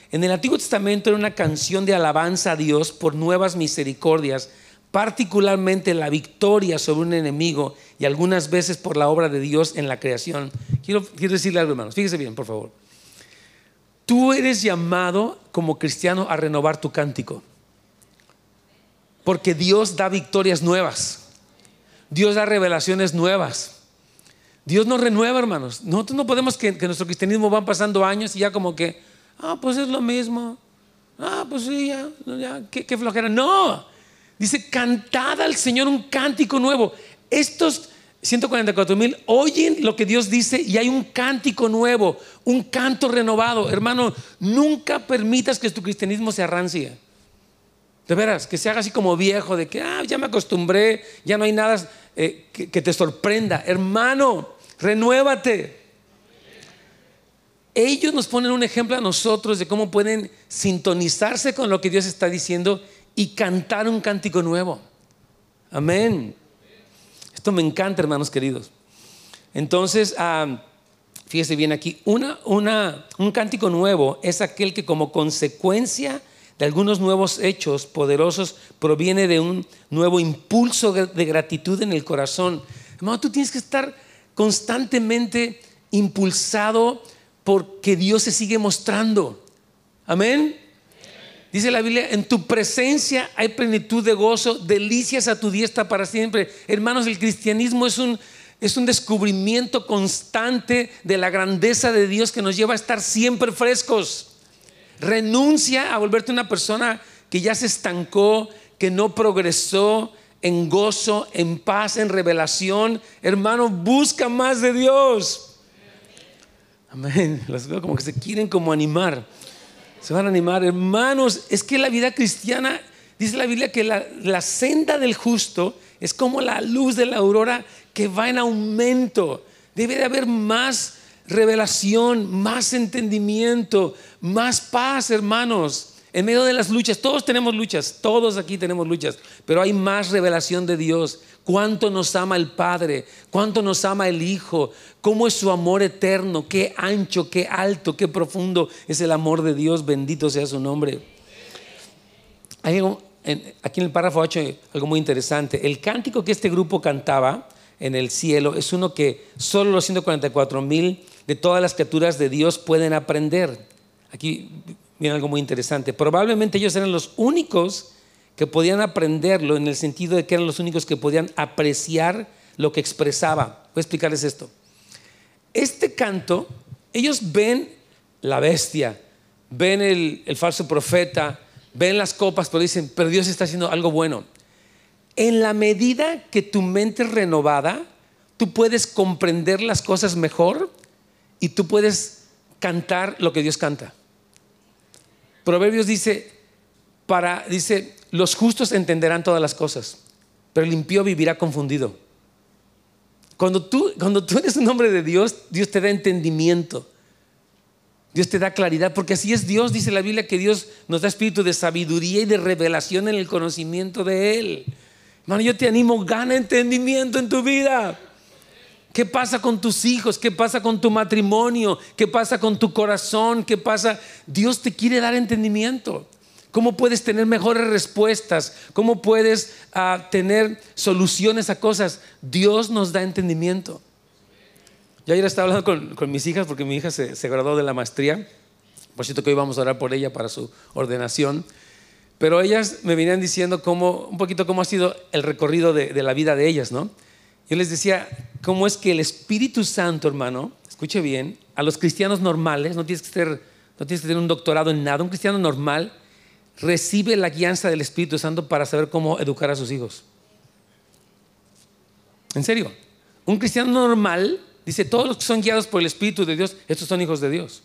En el Antiguo Testamento era una canción de alabanza a Dios por nuevas misericordias, particularmente la victoria sobre un enemigo y algunas veces por la obra de Dios en la creación. Quiero, quiero decirle algo, hermanos. Fíjese bien, por favor. Tú eres llamado como cristiano a renovar tu cántico. Porque Dios da victorias nuevas. Dios da revelaciones nuevas. Dios nos renueva, hermanos. Nosotros no podemos que, nuestro cristianismo van pasando años y ya como que, ah, pues es lo mismo. Ah, pues sí, ya, ya qué, qué flojera. No, dice, cantad al Señor un cántico nuevo. Estos 144 mil oyen lo que Dios dice y hay un cántico nuevo, un canto renovado. Hermano, nunca permitas que tu cristianismo se arrancie. De veras, que se haga así como viejo, de que ah, ya me acostumbré, ya no hay nada eh, que, que te sorprenda. Hermano, renuévate. Ellos nos ponen un ejemplo a nosotros de cómo pueden sintonizarse con lo que Dios está diciendo y cantar un cántico nuevo. Amén. Esto me encanta, hermanos queridos. Entonces, ah, fíjese bien aquí, un cántico nuevo es aquel que como consecuencia de algunos nuevos hechos poderosos proviene de un nuevo impulso de gratitud en el corazón. Hermano, tú tienes que estar constantemente impulsado porque Dios se sigue mostrando. Amén. Dice la Biblia, en tu presencia hay plenitud de gozo, delicias a tu diestra para siempre. Hermanos, el cristianismo es un, es un descubrimiento constante de la grandeza de Dios que nos lleva a estar siempre frescos. Renuncia a volverte una persona que ya se estancó, que no progresó en gozo, en paz, en revelación. Hermano, busca más de Dios. Amén. Las veo como que se quieren como animar se van a animar. Hermanos, es que la vida cristiana, dice la Biblia que la, senda del justo es como la luz de la aurora que va en aumento. Debe de haber más revelación, más entendimiento, más paz, hermanos. En medio de las luchas, todos tenemos luchas, todos aquí tenemos luchas, pero hay más revelación de Dios. Cuánto nos ama el Padre, cuánto nos ama el Hijo, cómo es su amor eterno, qué ancho, qué alto, qué profundo es el amor de Dios, bendito sea su nombre. Aquí en el párrafo 8 algo muy interesante. El cántico que este grupo cantaba en el cielo es uno que solo los 144 mil de todas las criaturas de Dios pueden aprender. Aquí Miren algo muy interesante. Probablemente ellos eran los únicos que podían aprenderlo en el sentido de que eran los únicos que podían apreciar lo que expresaba. Voy a explicarles esto. Este canto, ellos ven la bestia, ven el, el falso profeta, ven las copas, pero dicen, pero Dios está haciendo algo bueno. En la medida que tu mente es renovada, tú puedes comprender las cosas mejor y tú puedes cantar lo que Dios canta. Proverbios dice, para, dice, los justos entenderán todas las cosas, pero el impío vivirá confundido. Cuando tú, cuando tú eres un hombre de Dios, Dios te da entendimiento. Dios te da claridad, porque así es Dios, dice la Biblia, que Dios nos da espíritu de sabiduría y de revelación en el conocimiento de Él. Hermano, yo te animo, gana entendimiento en tu vida. ¿Qué pasa con tus hijos? ¿Qué pasa con tu matrimonio? ¿Qué pasa con tu corazón? ¿Qué pasa? Dios te quiere dar entendimiento. ¿Cómo puedes tener mejores respuestas? ¿Cómo puedes ah, tener soluciones a cosas? Dios nos da entendimiento. Yo ayer estaba hablando con, mis hijas porque mi hija se, graduó de la maestría. Por cierto que hoy vamos a orar por ella para su ordenación. Pero ellas me venían diciendo cómo, un poquito cómo ha sido el recorrido de, de la vida de ellas, ¿no? Yo les decía cómo es que el Espíritu Santo, hermano, escuche bien, a los cristianos normales, no tienes que, ser, no tienes que tener un doctorado en nada, un cristiano normal recibe la guianza del Espíritu Santo para saber cómo educar a sus hijos. En serio, un cristiano normal dice, todos los que son guiados por el Espíritu de Dios, estos son hijos de Dios.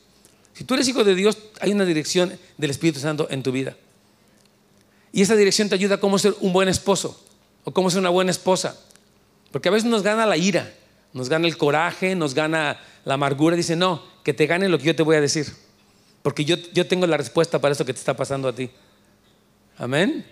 Si tú eres hijo de Dios, hay una dirección del Espíritu Santo en tu vida. Y esa dirección te ayuda a cómo ser un buen esposo o cómo ser una buena esposa. Porque a veces nos gana la ira, nos gana el coraje, nos gana la amargura. Dice, no, que te gane lo que yo te voy a decir. Porque yo, yo tengo la respuesta para eso que te está pasando a ti. Amén.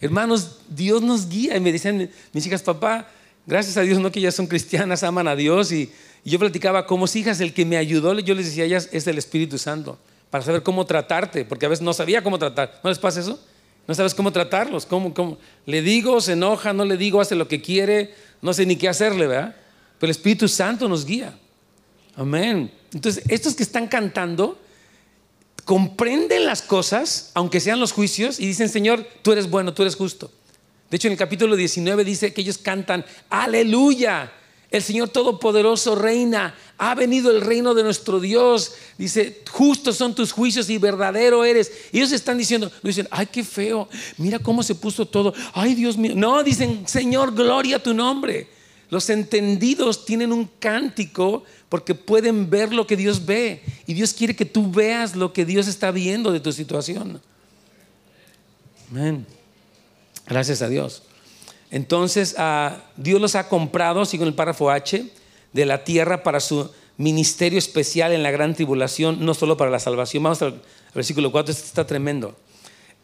Hermanos, Dios nos guía. Y me dicen mis hijas, papá, gracias a Dios, no que ellas son cristianas, aman a Dios. Y, yo platicaba como hijas, el que me ayudó, yo les decía a ellas, es el Espíritu Santo. Para saber cómo tratarte, porque a veces no sabía cómo tratar. ¿No les pasa eso? No sabes cómo tratarlos. ¿Cómo, cómo? Le digo, se enoja, no le digo, hace lo que quiere, no sé ni qué hacerle, ¿verdad? Pero el Espíritu Santo nos guía. Amén. Entonces, estos que están cantando, comprenden las cosas, aunque sean los juicios, y dicen, Señor, tú eres bueno, tú eres justo. De hecho, en el capítulo 19 dice que ellos cantan, aleluya, el Señor Todopoderoso reina, ha venido el reino de nuestro Dios. Dice, justos son tus juicios y verdadero eres. Y ellos están diciendo, dicen, ay, qué feo, mira cómo se puso todo, ay, Dios mío. No, dicen, Señor, gloria a tu nombre. Los entendidos tienen un cántico porque pueden ver lo que Dios ve. Y Dios quiere que tú veas lo que Dios está viendo de tu situación. Amén. Gracias a Dios. Entonces, ah, Dios los ha comprado, sigo en el párrafo H, de la tierra para su ministerio especial en la gran tribulación, no solo para la salvación. Vamos al versículo 4, este está tremendo.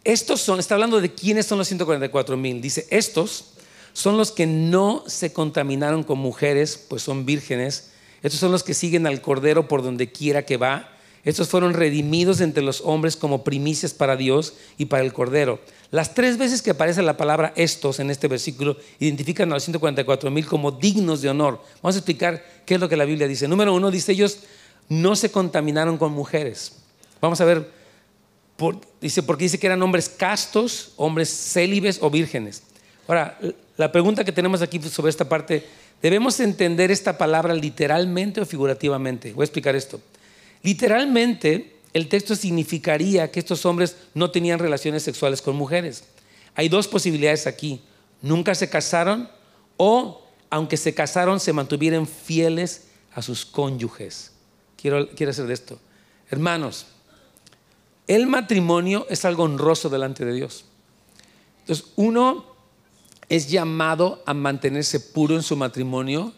Estos son, está hablando de quiénes son los 144 mil. Dice, estos son los que no se contaminaron con mujeres, pues son vírgenes. Estos son los que siguen al Cordero por donde quiera que va. Estos fueron redimidos entre los hombres como primicias para Dios y para el Cordero. Las tres veces que aparece la palabra estos en este versículo identifican a los 144 mil como dignos de honor. Vamos a explicar qué es lo que la Biblia dice. Número uno, dice ellos no se contaminaron con mujeres. Vamos a ver, dice, porque dice que eran hombres castos, hombres célibes o vírgenes. Ahora, la pregunta que tenemos aquí sobre esta parte, ¿debemos entender esta palabra literalmente o figurativamente? Voy a explicar esto. Literalmente, el texto significaría que estos hombres no tenían relaciones sexuales con mujeres. Hay dos posibilidades aquí. Nunca se casaron o, aunque se casaron, se mantuvieron fieles a sus cónyuges. Quiero, quiero hacer de esto. Hermanos, el matrimonio es algo honroso delante de Dios. Entonces, uno es llamado a mantenerse puro en su matrimonio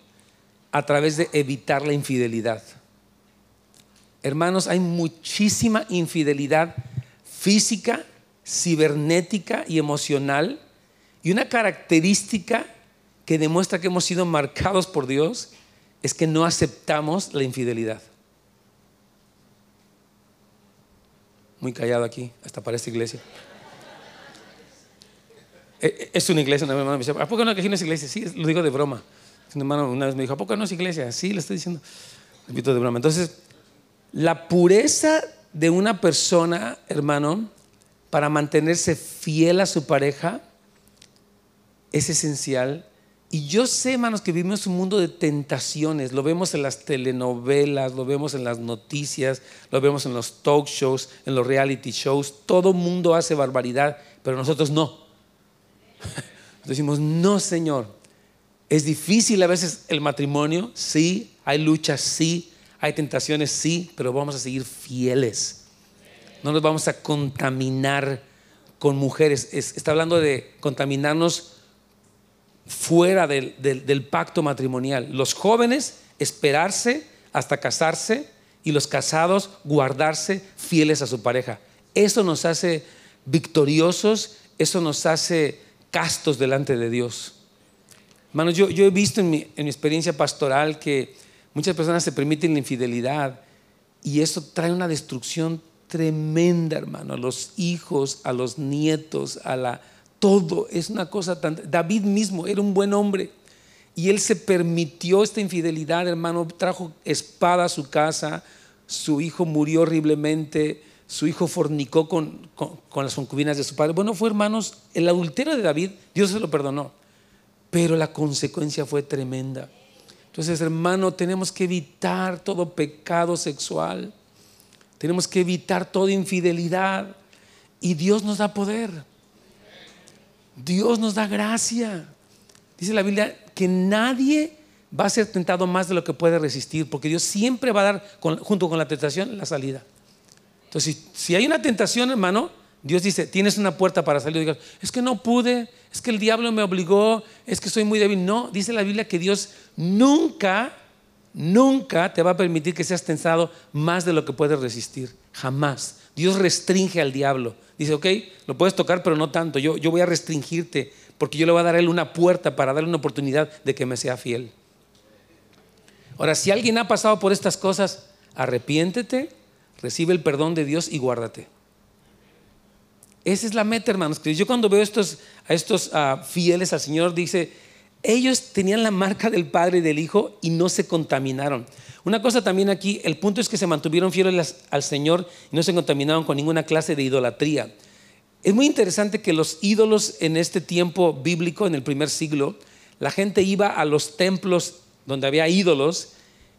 a través de evitar la infidelidad. Hermanos, hay muchísima infidelidad física, cibernética y emocional. Y una característica que demuestra que hemos sido marcados por Dios es que no aceptamos la infidelidad. Muy callado aquí, hasta para esta iglesia. Eh, eh, es una iglesia, una hermana me dice, ¿a poco no que no es iglesia? Sí, lo digo de broma. Un hermano una vez me dijo, ¿a poco no es iglesia? Sí, le estoy diciendo. Repito de broma. Entonces, la pureza de una persona, hermano, para mantenerse fiel a su pareja es esencial. Y yo sé, hermanos, que vivimos un mundo de tentaciones. Lo vemos en las telenovelas, lo vemos en las noticias, lo vemos en los talk shows, en los reality shows. Todo mundo hace barbaridad, pero nosotros no. Decimos, no, Señor. Es difícil a veces el matrimonio, sí, hay luchas, sí, hay tentaciones, sí, pero vamos a seguir fieles. no nos vamos a contaminar con mujeres. está hablando de contaminarnos fuera del, pacto matrimonial. Los jóvenes esperarse hasta casarse y los casados guardarse fieles a su pareja. Eso nos hace victoriosos, eso nos hace castos delante de Dios. Hermanos, yo, he visto en mi experiencia pastoral que muchas personas se permiten la infidelidad y eso trae una destrucción tremenda, hermano, a los hijos, a los nietos, a la todo. Es una cosa tan David mismo era un buen hombre y él se permitió esta infidelidad, hermano, trajo espada a su casa, su hijo murió horriblemente, su hijo fornicó con, con, las concubinas de su padre. Bueno, fue hermanos, el adulterio de David, Dios se lo perdonó, pero la consecuencia fue tremenda. Entonces, hermano, tenemos que evitar todo pecado sexual, tenemos que evitar toda infidelidad y Dios nos da poder. Dios nos da gracia. Dice la Biblia que nadie va a ser tentado más de lo que puede resistir, porque Dios siempre va a dar, junto con la tentación, la salida. Entonces, si, hay una tentación, hermano, Dios dice, tienes una puerta para salir. Digas, es que no pude, es que el diablo me obligó, es que soy muy débil. No, dice la Biblia que Dios nunca, nunca te va a permitir que seas tentado más de lo que puedes resistir. Jamás. Dios restringe al diablo. Dice, ok, lo puedes tocar, pero no tanto. Yo, yo voy a restringirte porque yo le voy a dar a él una puerta para darle una oportunidad de que me sea fiel. Ahora, si alguien ha pasado por estas cosas, arrepiéntete, recibe el perdón de Dios y guárdate. Esa es la meta, hermanos. Yo cuando veo a estos ah, fieles al Señor, dice, ellos tenían la marca del Padre y del Hijo y no se contaminaron. Una cosa también aquí, el punto es que se mantuvieron fieles al Señor y no se contaminaron con ninguna clase de idolatría. Es muy interesante que los ídolos en este tiempo bíblico, en el primer siglo, la gente iba a los templos donde había ídolos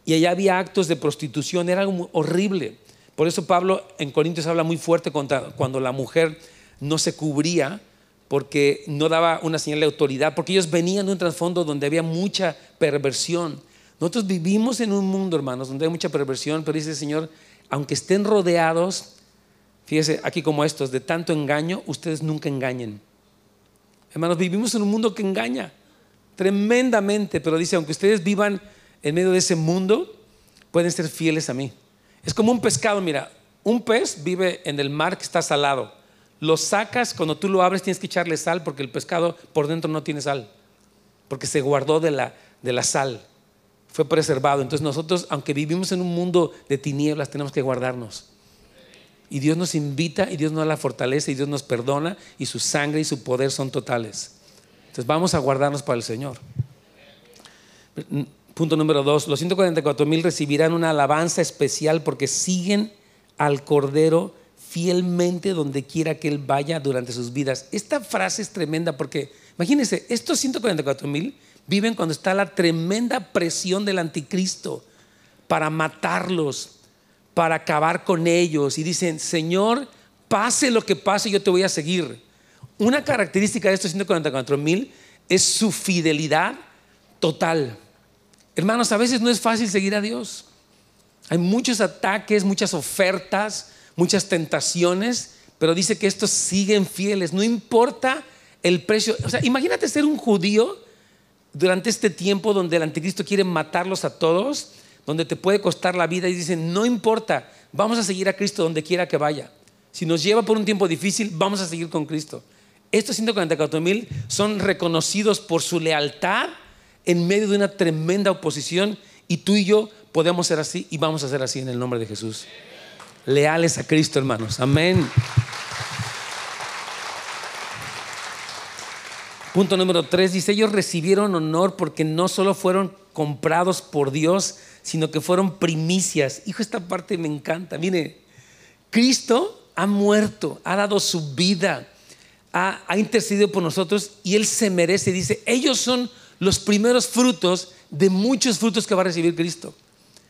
y allá había actos de prostitución, era algo horrible. Por eso Pablo en Corintios habla muy fuerte contra cuando la mujer no se cubría porque no daba una señal de autoridad, porque ellos venían de un trasfondo donde había mucha perversión. Nosotros vivimos en un mundo, hermanos, donde hay mucha perversión, pero dice el Señor, aunque estén rodeados, fíjese, aquí como estos, de tanto engaño, ustedes nunca engañen. Hermanos, vivimos en un mundo que engaña tremendamente, pero dice, aunque ustedes vivan en medio de ese mundo, pueden ser fieles a mí. Es como un pescado, mira, un pez vive en el mar que está salado. Lo sacas, cuando tú lo abres tienes que echarle sal porque el pescado por dentro no tiene sal, porque se guardó de la, de la sal, fue preservado. Entonces nosotros, aunque vivimos en un mundo de tinieblas, tenemos que guardarnos. Y Dios nos invita y Dios nos la fortalece y Dios nos perdona y su sangre y su poder son totales. Entonces vamos a guardarnos para el Señor. Punto número dos, los 144 mil recibirán una alabanza especial porque siguen al Cordero fielmente donde quiera que Él vaya durante sus vidas. Esta frase es tremenda porque, imagínense, estos 144 mil viven cuando está la tremenda presión del anticristo para matarlos, para acabar con ellos. Y dicen, Señor, pase lo que pase, yo te voy a seguir. Una característica de estos 144 mil es su fidelidad total. Hermanos, a veces no es fácil seguir a Dios. Hay muchos ataques, muchas ofertas, muchas tentaciones, pero dice que estos siguen fieles, no importa el precio. O sea, imagínate ser un judío durante este tiempo donde el anticristo quiere matarlos a todos, donde te puede costar la vida y dicen, no importa, vamos a seguir a Cristo donde quiera que vaya. Si nos lleva por un tiempo difícil, vamos a seguir con Cristo. Estos 144 mil son reconocidos por su lealtad en medio de una tremenda oposición y tú y yo podemos ser así y vamos a ser así en el nombre de Jesús. Leales a Cristo, hermanos. Amén. Punto número tres, dice, ellos recibieron honor porque no solo fueron comprados por Dios, sino que fueron primicias. Hijo, esta parte me encanta. Mire, Cristo ha muerto, ha dado su vida ha, intercedido por nosotros y Él se merece. Dice, ellos son los primeros frutos de muchos frutos que va a recibir Cristo.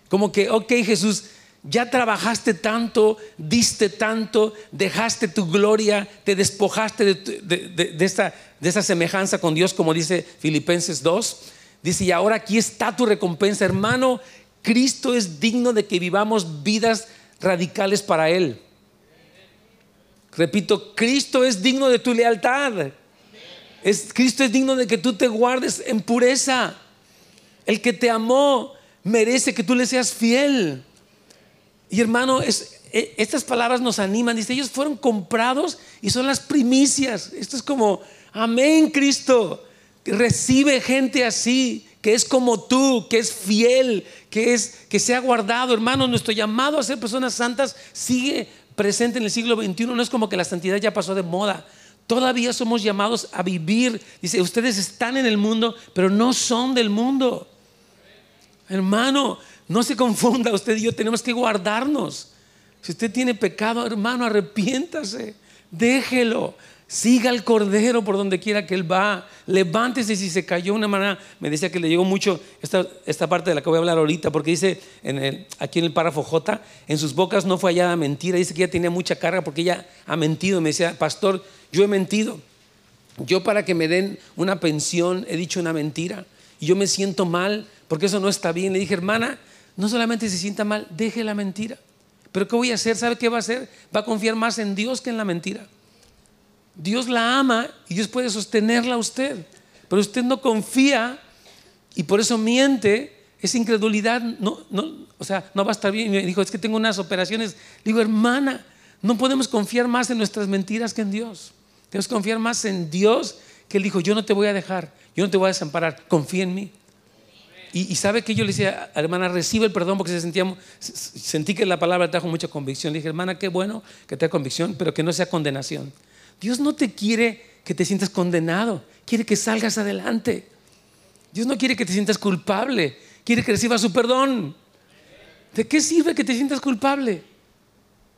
Como que, ok Jesús, ya trabajaste tanto, diste tanto, dejaste tu gloria, te despojaste de, esa, de esa semejanza con Dios, como dice Filipenses 2. Dice, y ahora aquí está tu recompensa, hermano. Cristo es digno de que vivamos vidas radicales para Él. Repito, Cristo es digno de tu lealtad. Es, Cristo es digno de que tú te guardes en pureza. El que te amó merece que tú le seas fiel. Y hermano, e, estas palabras nos animan. Dice, ellos fueron comprados y son las primicias. Esto es como, amén, Cristo. Recibe gente así, que es como tú, que es fiel, que es que se ha guardado, hermano. Nuestro llamado a ser personas santas sigue presente en el siglo XXI. No es como que la santidad ya pasó de moda. Todavía somos llamados a vivir. Dice, ustedes están en el mundo, pero no son del mundo. Hermano, no se confunda usted y yo, tenemos que guardarnos. Si usted tiene pecado, hermano, arrepiéntase, déjelo. Siga al Cordero por donde quiera que Él va. Levántese si se cayó una manera. Me decía que le llegó mucho esta, esta parte de la que voy a hablar ahorita, porque dice en el, aquí en el párrafo J, en sus bocas no fue hallada mentira. Dice que ella tenía mucha carga porque ella ha mentido. Me decía, pastor, yo he mentido. Yo para que me den una pensión he dicho una mentira. Y yo me siento mal porque eso no está bien. Le dije, hermana, no solamente se sienta mal, deje la mentira. Pero ¿qué voy a hacer? ¿Sabe qué va a hacer? Va a confiar más en Dios que en la mentira. Dios la ama y Dios puede sostenerla a usted. Pero usted no confía y por eso miente. Esa incredulidad, no, no, o sea, no va a estar bien. Me dijo, es que tengo unas operaciones. Digo, hermana, no podemos confiar más en nuestras mentiras que en Dios. Tenemos que confiar más en Dios que Él dijo, yo no te voy a dejar, yo no te voy a desamparar, confía en mí. Y, sabe que yo le decía, hermana, recibe el perdón porque se sentí que la palabra trajo mucha convicción. Le dije, hermana, qué bueno que te convicción, pero que no sea condenación. Dios no te quiere que te sientas condenado, quiere que salgas adelante. Dios no quiere que te sientas culpable, quiere que recibas su perdón. ¿De qué sirve que te sientas culpable?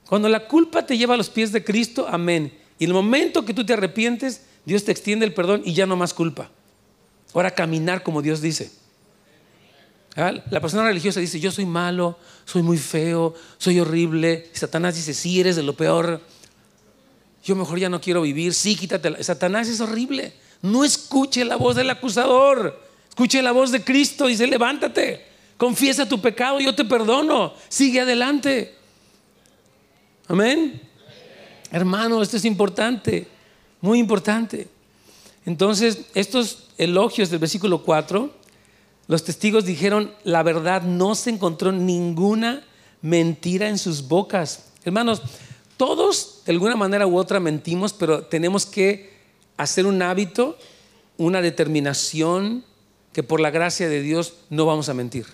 Cuando la culpa te lleva a los pies de Cristo, amén. Y el momento que tú te arrepientes, Dios te extiende el perdón y ya no más culpa. Ahora caminar como Dios dice. La persona religiosa dice, yo soy malo, soy muy feo, soy horrible. Satanás dice, sí, eres de lo peor yo mejor ya no quiero vivir, sí, quítate. Satanás es horrible. No escuche la voz del acusador, escuche la voz de Cristo. Dice, levántate, confiesa tu pecado, yo te perdono, sigue adelante. Amén. Hermano, esto es importante, muy importante. Entonces, estos elogios del versículo 4, los testigos dijeron, la verdad no se encontró ninguna mentira en sus bocas. Hermanos, todos, de alguna manera u otra, mentimos, pero tenemos que hacer un hábito, una determinación que por la gracia de Dios no vamos a mentir.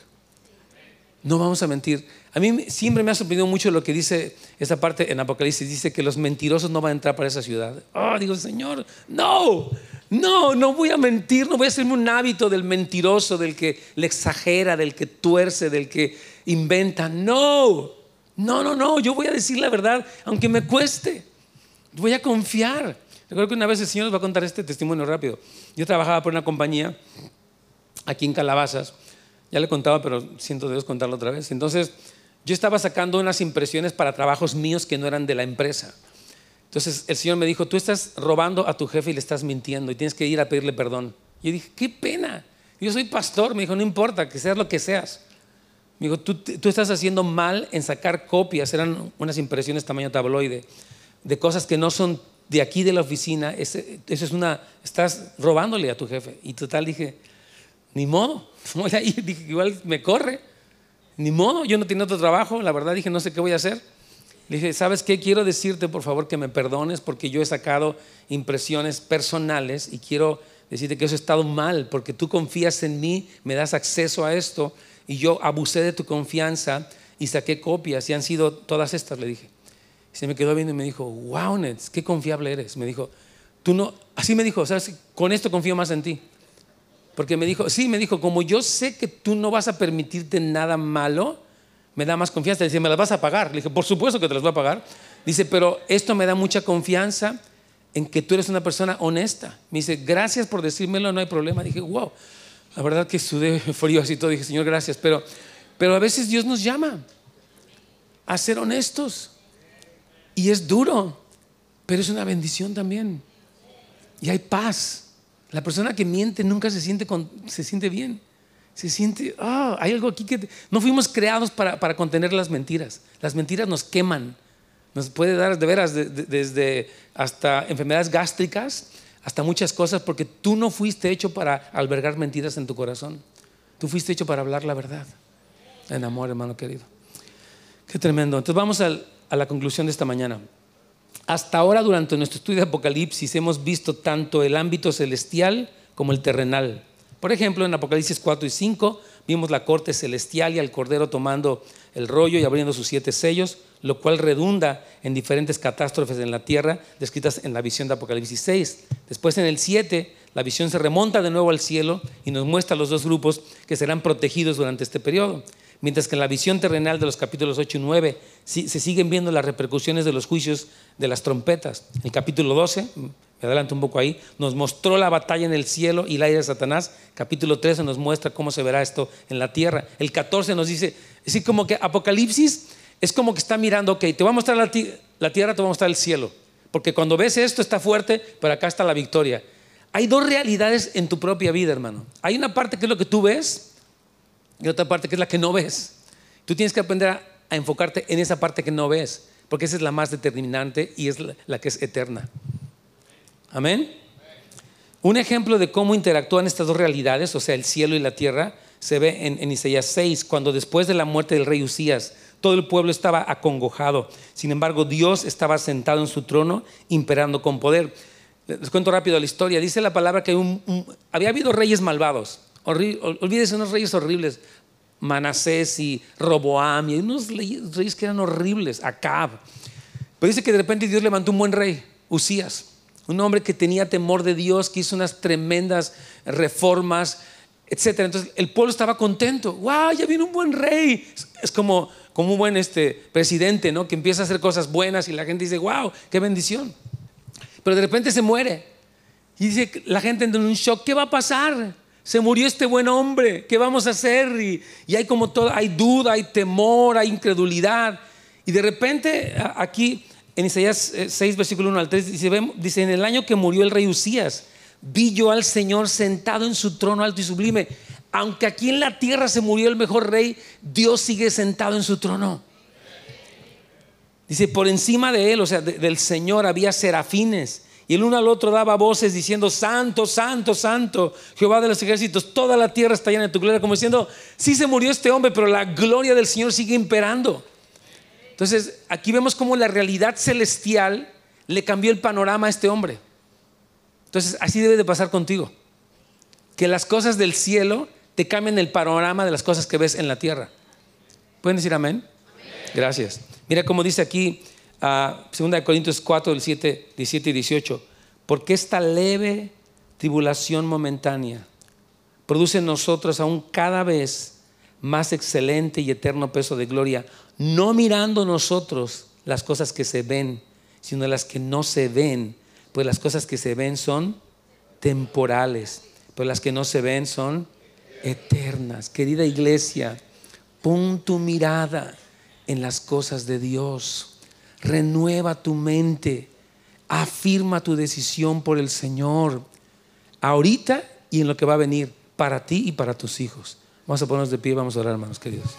No vamos a mentir. A mí siempre me ha sorprendido mucho lo que dice esta parte en Apocalipsis. Dice que los mentirosos no van a entrar para esa ciudad. Oh, digo, Señor, no, no, no voy a mentir, no voy a hacerme un hábito del mentiroso, del que le exagera, del que tuerce, del que inventa. No, no, no, no, yo voy a decir la verdad, aunque me cueste. Voy a confiar. Recuerdo que una vez el Señor nos va a contar este testimonio rápido. Yo trabajaba por una compañía aquí en Calabazas. Ya le contaba, pero siento de Dios contarlo otra vez. Entonces, yo estaba sacando unas impresiones para trabajos míos que no eran de la empresa. Entonces, el Señor me dijo, tú estás robando a tu jefe y le estás mintiendo y tienes que ir a pedirle perdón. Yo dije, qué pena. Yo soy pastor. Me dijo, no importa, que seas lo que seas. Me dijo, tú, estás haciendo mal en sacar copias, eran unas impresiones tamaño tabloide, de cosas que no son de aquí de la oficina. Eso es una, estás robándole a tu jefe. Y total dije, ni modo, voy a ir, dije, igual me corre, ni modo, yo no tenía otro trabajo, la verdad dije, no sé qué voy a hacer. Le dije, ¿sabes qué? Quiero decirte, por favor, que me perdones porque yo he sacado impresiones personales y quiero decirte que eso ha estado mal porque tú confías en mí, me das acceso a esto y yo abusé de tu confianza y saqué copias y han sido todas estas, le dije. se me quedó viendo y me dijo, wow, Nets, qué confiable eres. Me dijo, tú no, así me dijo, ¿sabes? Con esto confío más en ti. Porque me dijo, sí, me dijo, como yo sé que tú no vas a permitirte nada malo, me da más confianza. Dice, ¿me las vas a pagar? Le dije, por supuesto que te las voy a pagar. Dice, pero esto me da mucha confianza en que tú eres una persona honesta. Me dice, gracias por decírmelo, no hay problema. Dije, wow. La verdad que sudé frío así todo, dije, Señor, gracias, pero, pero a veces Dios nos llama a ser honestos. Y es duro, pero es una bendición también. Y hay paz. La persona que miente nunca se siente, se siente bien. Se siente, ah, hay algo aquí que... No fuimos creados para, para contener las mentiras. Las mentiras nos queman, Nos puede dar de veras desde hasta enfermedades gástricas, hasta muchas cosas, porque tú no fuiste hecho para albergar mentiras en tu corazón. Tú fuiste hecho para hablar la verdad. En amor, hermano querido. Qué tremendo. Entonces vamos a la conclusión de esta mañana. Hasta ahora, durante nuestro estudio de Apocalipsis, hemos visto tanto el ámbito celestial como el terrenal. Por ejemplo, en Apocalipsis 4 y 5 vimos la corte celestial y al Cordero tomando el rollo y abriendo sus siete sellos, lo cual redunda en diferentes catástrofes en la tierra descritas en la visión de Apocalipsis 6. Después en el 7, la visión se remonta de nuevo al cielo y nos muestra los dos grupos que serán protegidos durante este periodo. Mientras que en la visión terrenal de los capítulos 8 y 9 se siguen viendo las repercusiones de los juicios de las trompetas. El capítulo 12, me adelanto un poco ahí, nos mostró la batalla en el cielo y el aire de Satanás. Capítulo 13 nos muestra cómo se verá esto en la tierra. El 14 nos dice, decir, como que Apocalipsis es como que está mirando, ok, te voy a mostrar la, la tierra, te voy a mostrar el cielo. Porque cuando ves esto está fuerte, pero acá está la victoria. Hay dos realidades en tu propia vida, hermano. Hay una parte que es lo que tú ves y otra parte que es la que no ves. Tú tienes que aprender a, enfocarte en esa parte que no ves, porque esa es la más determinante y es la, que es eterna. Amén. Un ejemplo de cómo interactúan estas dos realidades, o sea, el cielo y la tierra, se ve en, en, Isaías 6, cuando después de la muerte del rey Usías, todo el pueblo estaba acongojado. Sin embargo, Dios estaba sentado en su trono, imperando con poder. Les cuento rápido la historia. Dice la palabra que había habido reyes malvados. Olvídese unos reyes horribles, Manasés y Roboam, y unos reyes que eran horribles, Acab. Pero dice que de repente Dios levantó un buen rey, Usías, un hombre que tenía temor de Dios, que hizo unas tremendas reformas, etc. Entonces el pueblo estaba contento. ¡Wow! Ya viene un buen rey. Es como, como un buen este, presidente, ¿no? Que empieza a hacer cosas buenas y la gente dice, ¡Wow! ¡Qué bendición! Pero de repente se muere. Y dice la gente en un shock, ¿qué va a pasar? Se murió este buen hombre, ¿qué vamos a hacer? Y, hay como todo, hay duda, hay temor, hay incredulidad. Y de repente aquí en Isaías 6, eh, versículo 1 al 3, dice, dice, en el año que murió el rey Usías, vi yo al Señor sentado en su trono alto y sublime. Aunque aquí en la tierra se murió el mejor rey, Dios sigue sentado en su trono. Dice, por encima de él, o sea, del Señor había serafines y el uno al otro daba voces diciendo, Santo, Santo, Santo, Jehová de los ejércitos, toda la tierra está llena de tu gloria, como diciendo, sí se murió este hombre, pero la gloria del Señor sigue imperando. Entonces, aquí vemos cómo la realidad celestial le cambió el panorama a este hombre. Entonces, así debe de pasar contigo. Que las cosas del cielo te cambien el panorama de las cosas que ves en la tierra. ¿Pueden decir amén? Gracias. Mira cómo dice aquí 2 Corintios 4, del 7, 17 y 18, porque esta leve tribulación momentánea produce en nosotros aún cada vez más excelente y eterno peso de gloria, no mirando nosotros las cosas que se ven, sino las que no se ven, pues las cosas que se ven son temporales, pues las que no se ven son eternas. Querida iglesia, pon tu mirada en las cosas de Dios renueva tu mente, afirma tu decisión por el Señor, ahorita y en lo que va a venir, para ti y para tus hijos. Vamos a ponernos de pie, vamos a orar, hermanos queridos.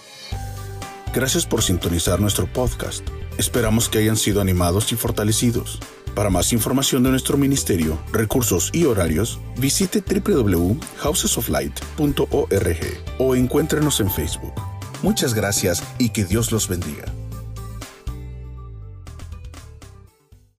Gracias por sintonizar nuestro podcast. Esperamos que hayan sido animados y fortalecidos. Para más información de nuestro ministerio, recursos y horarios, visite www.housesoflight.org o encuéntrenos en Facebook. Muchas gracias y que Dios los bendiga.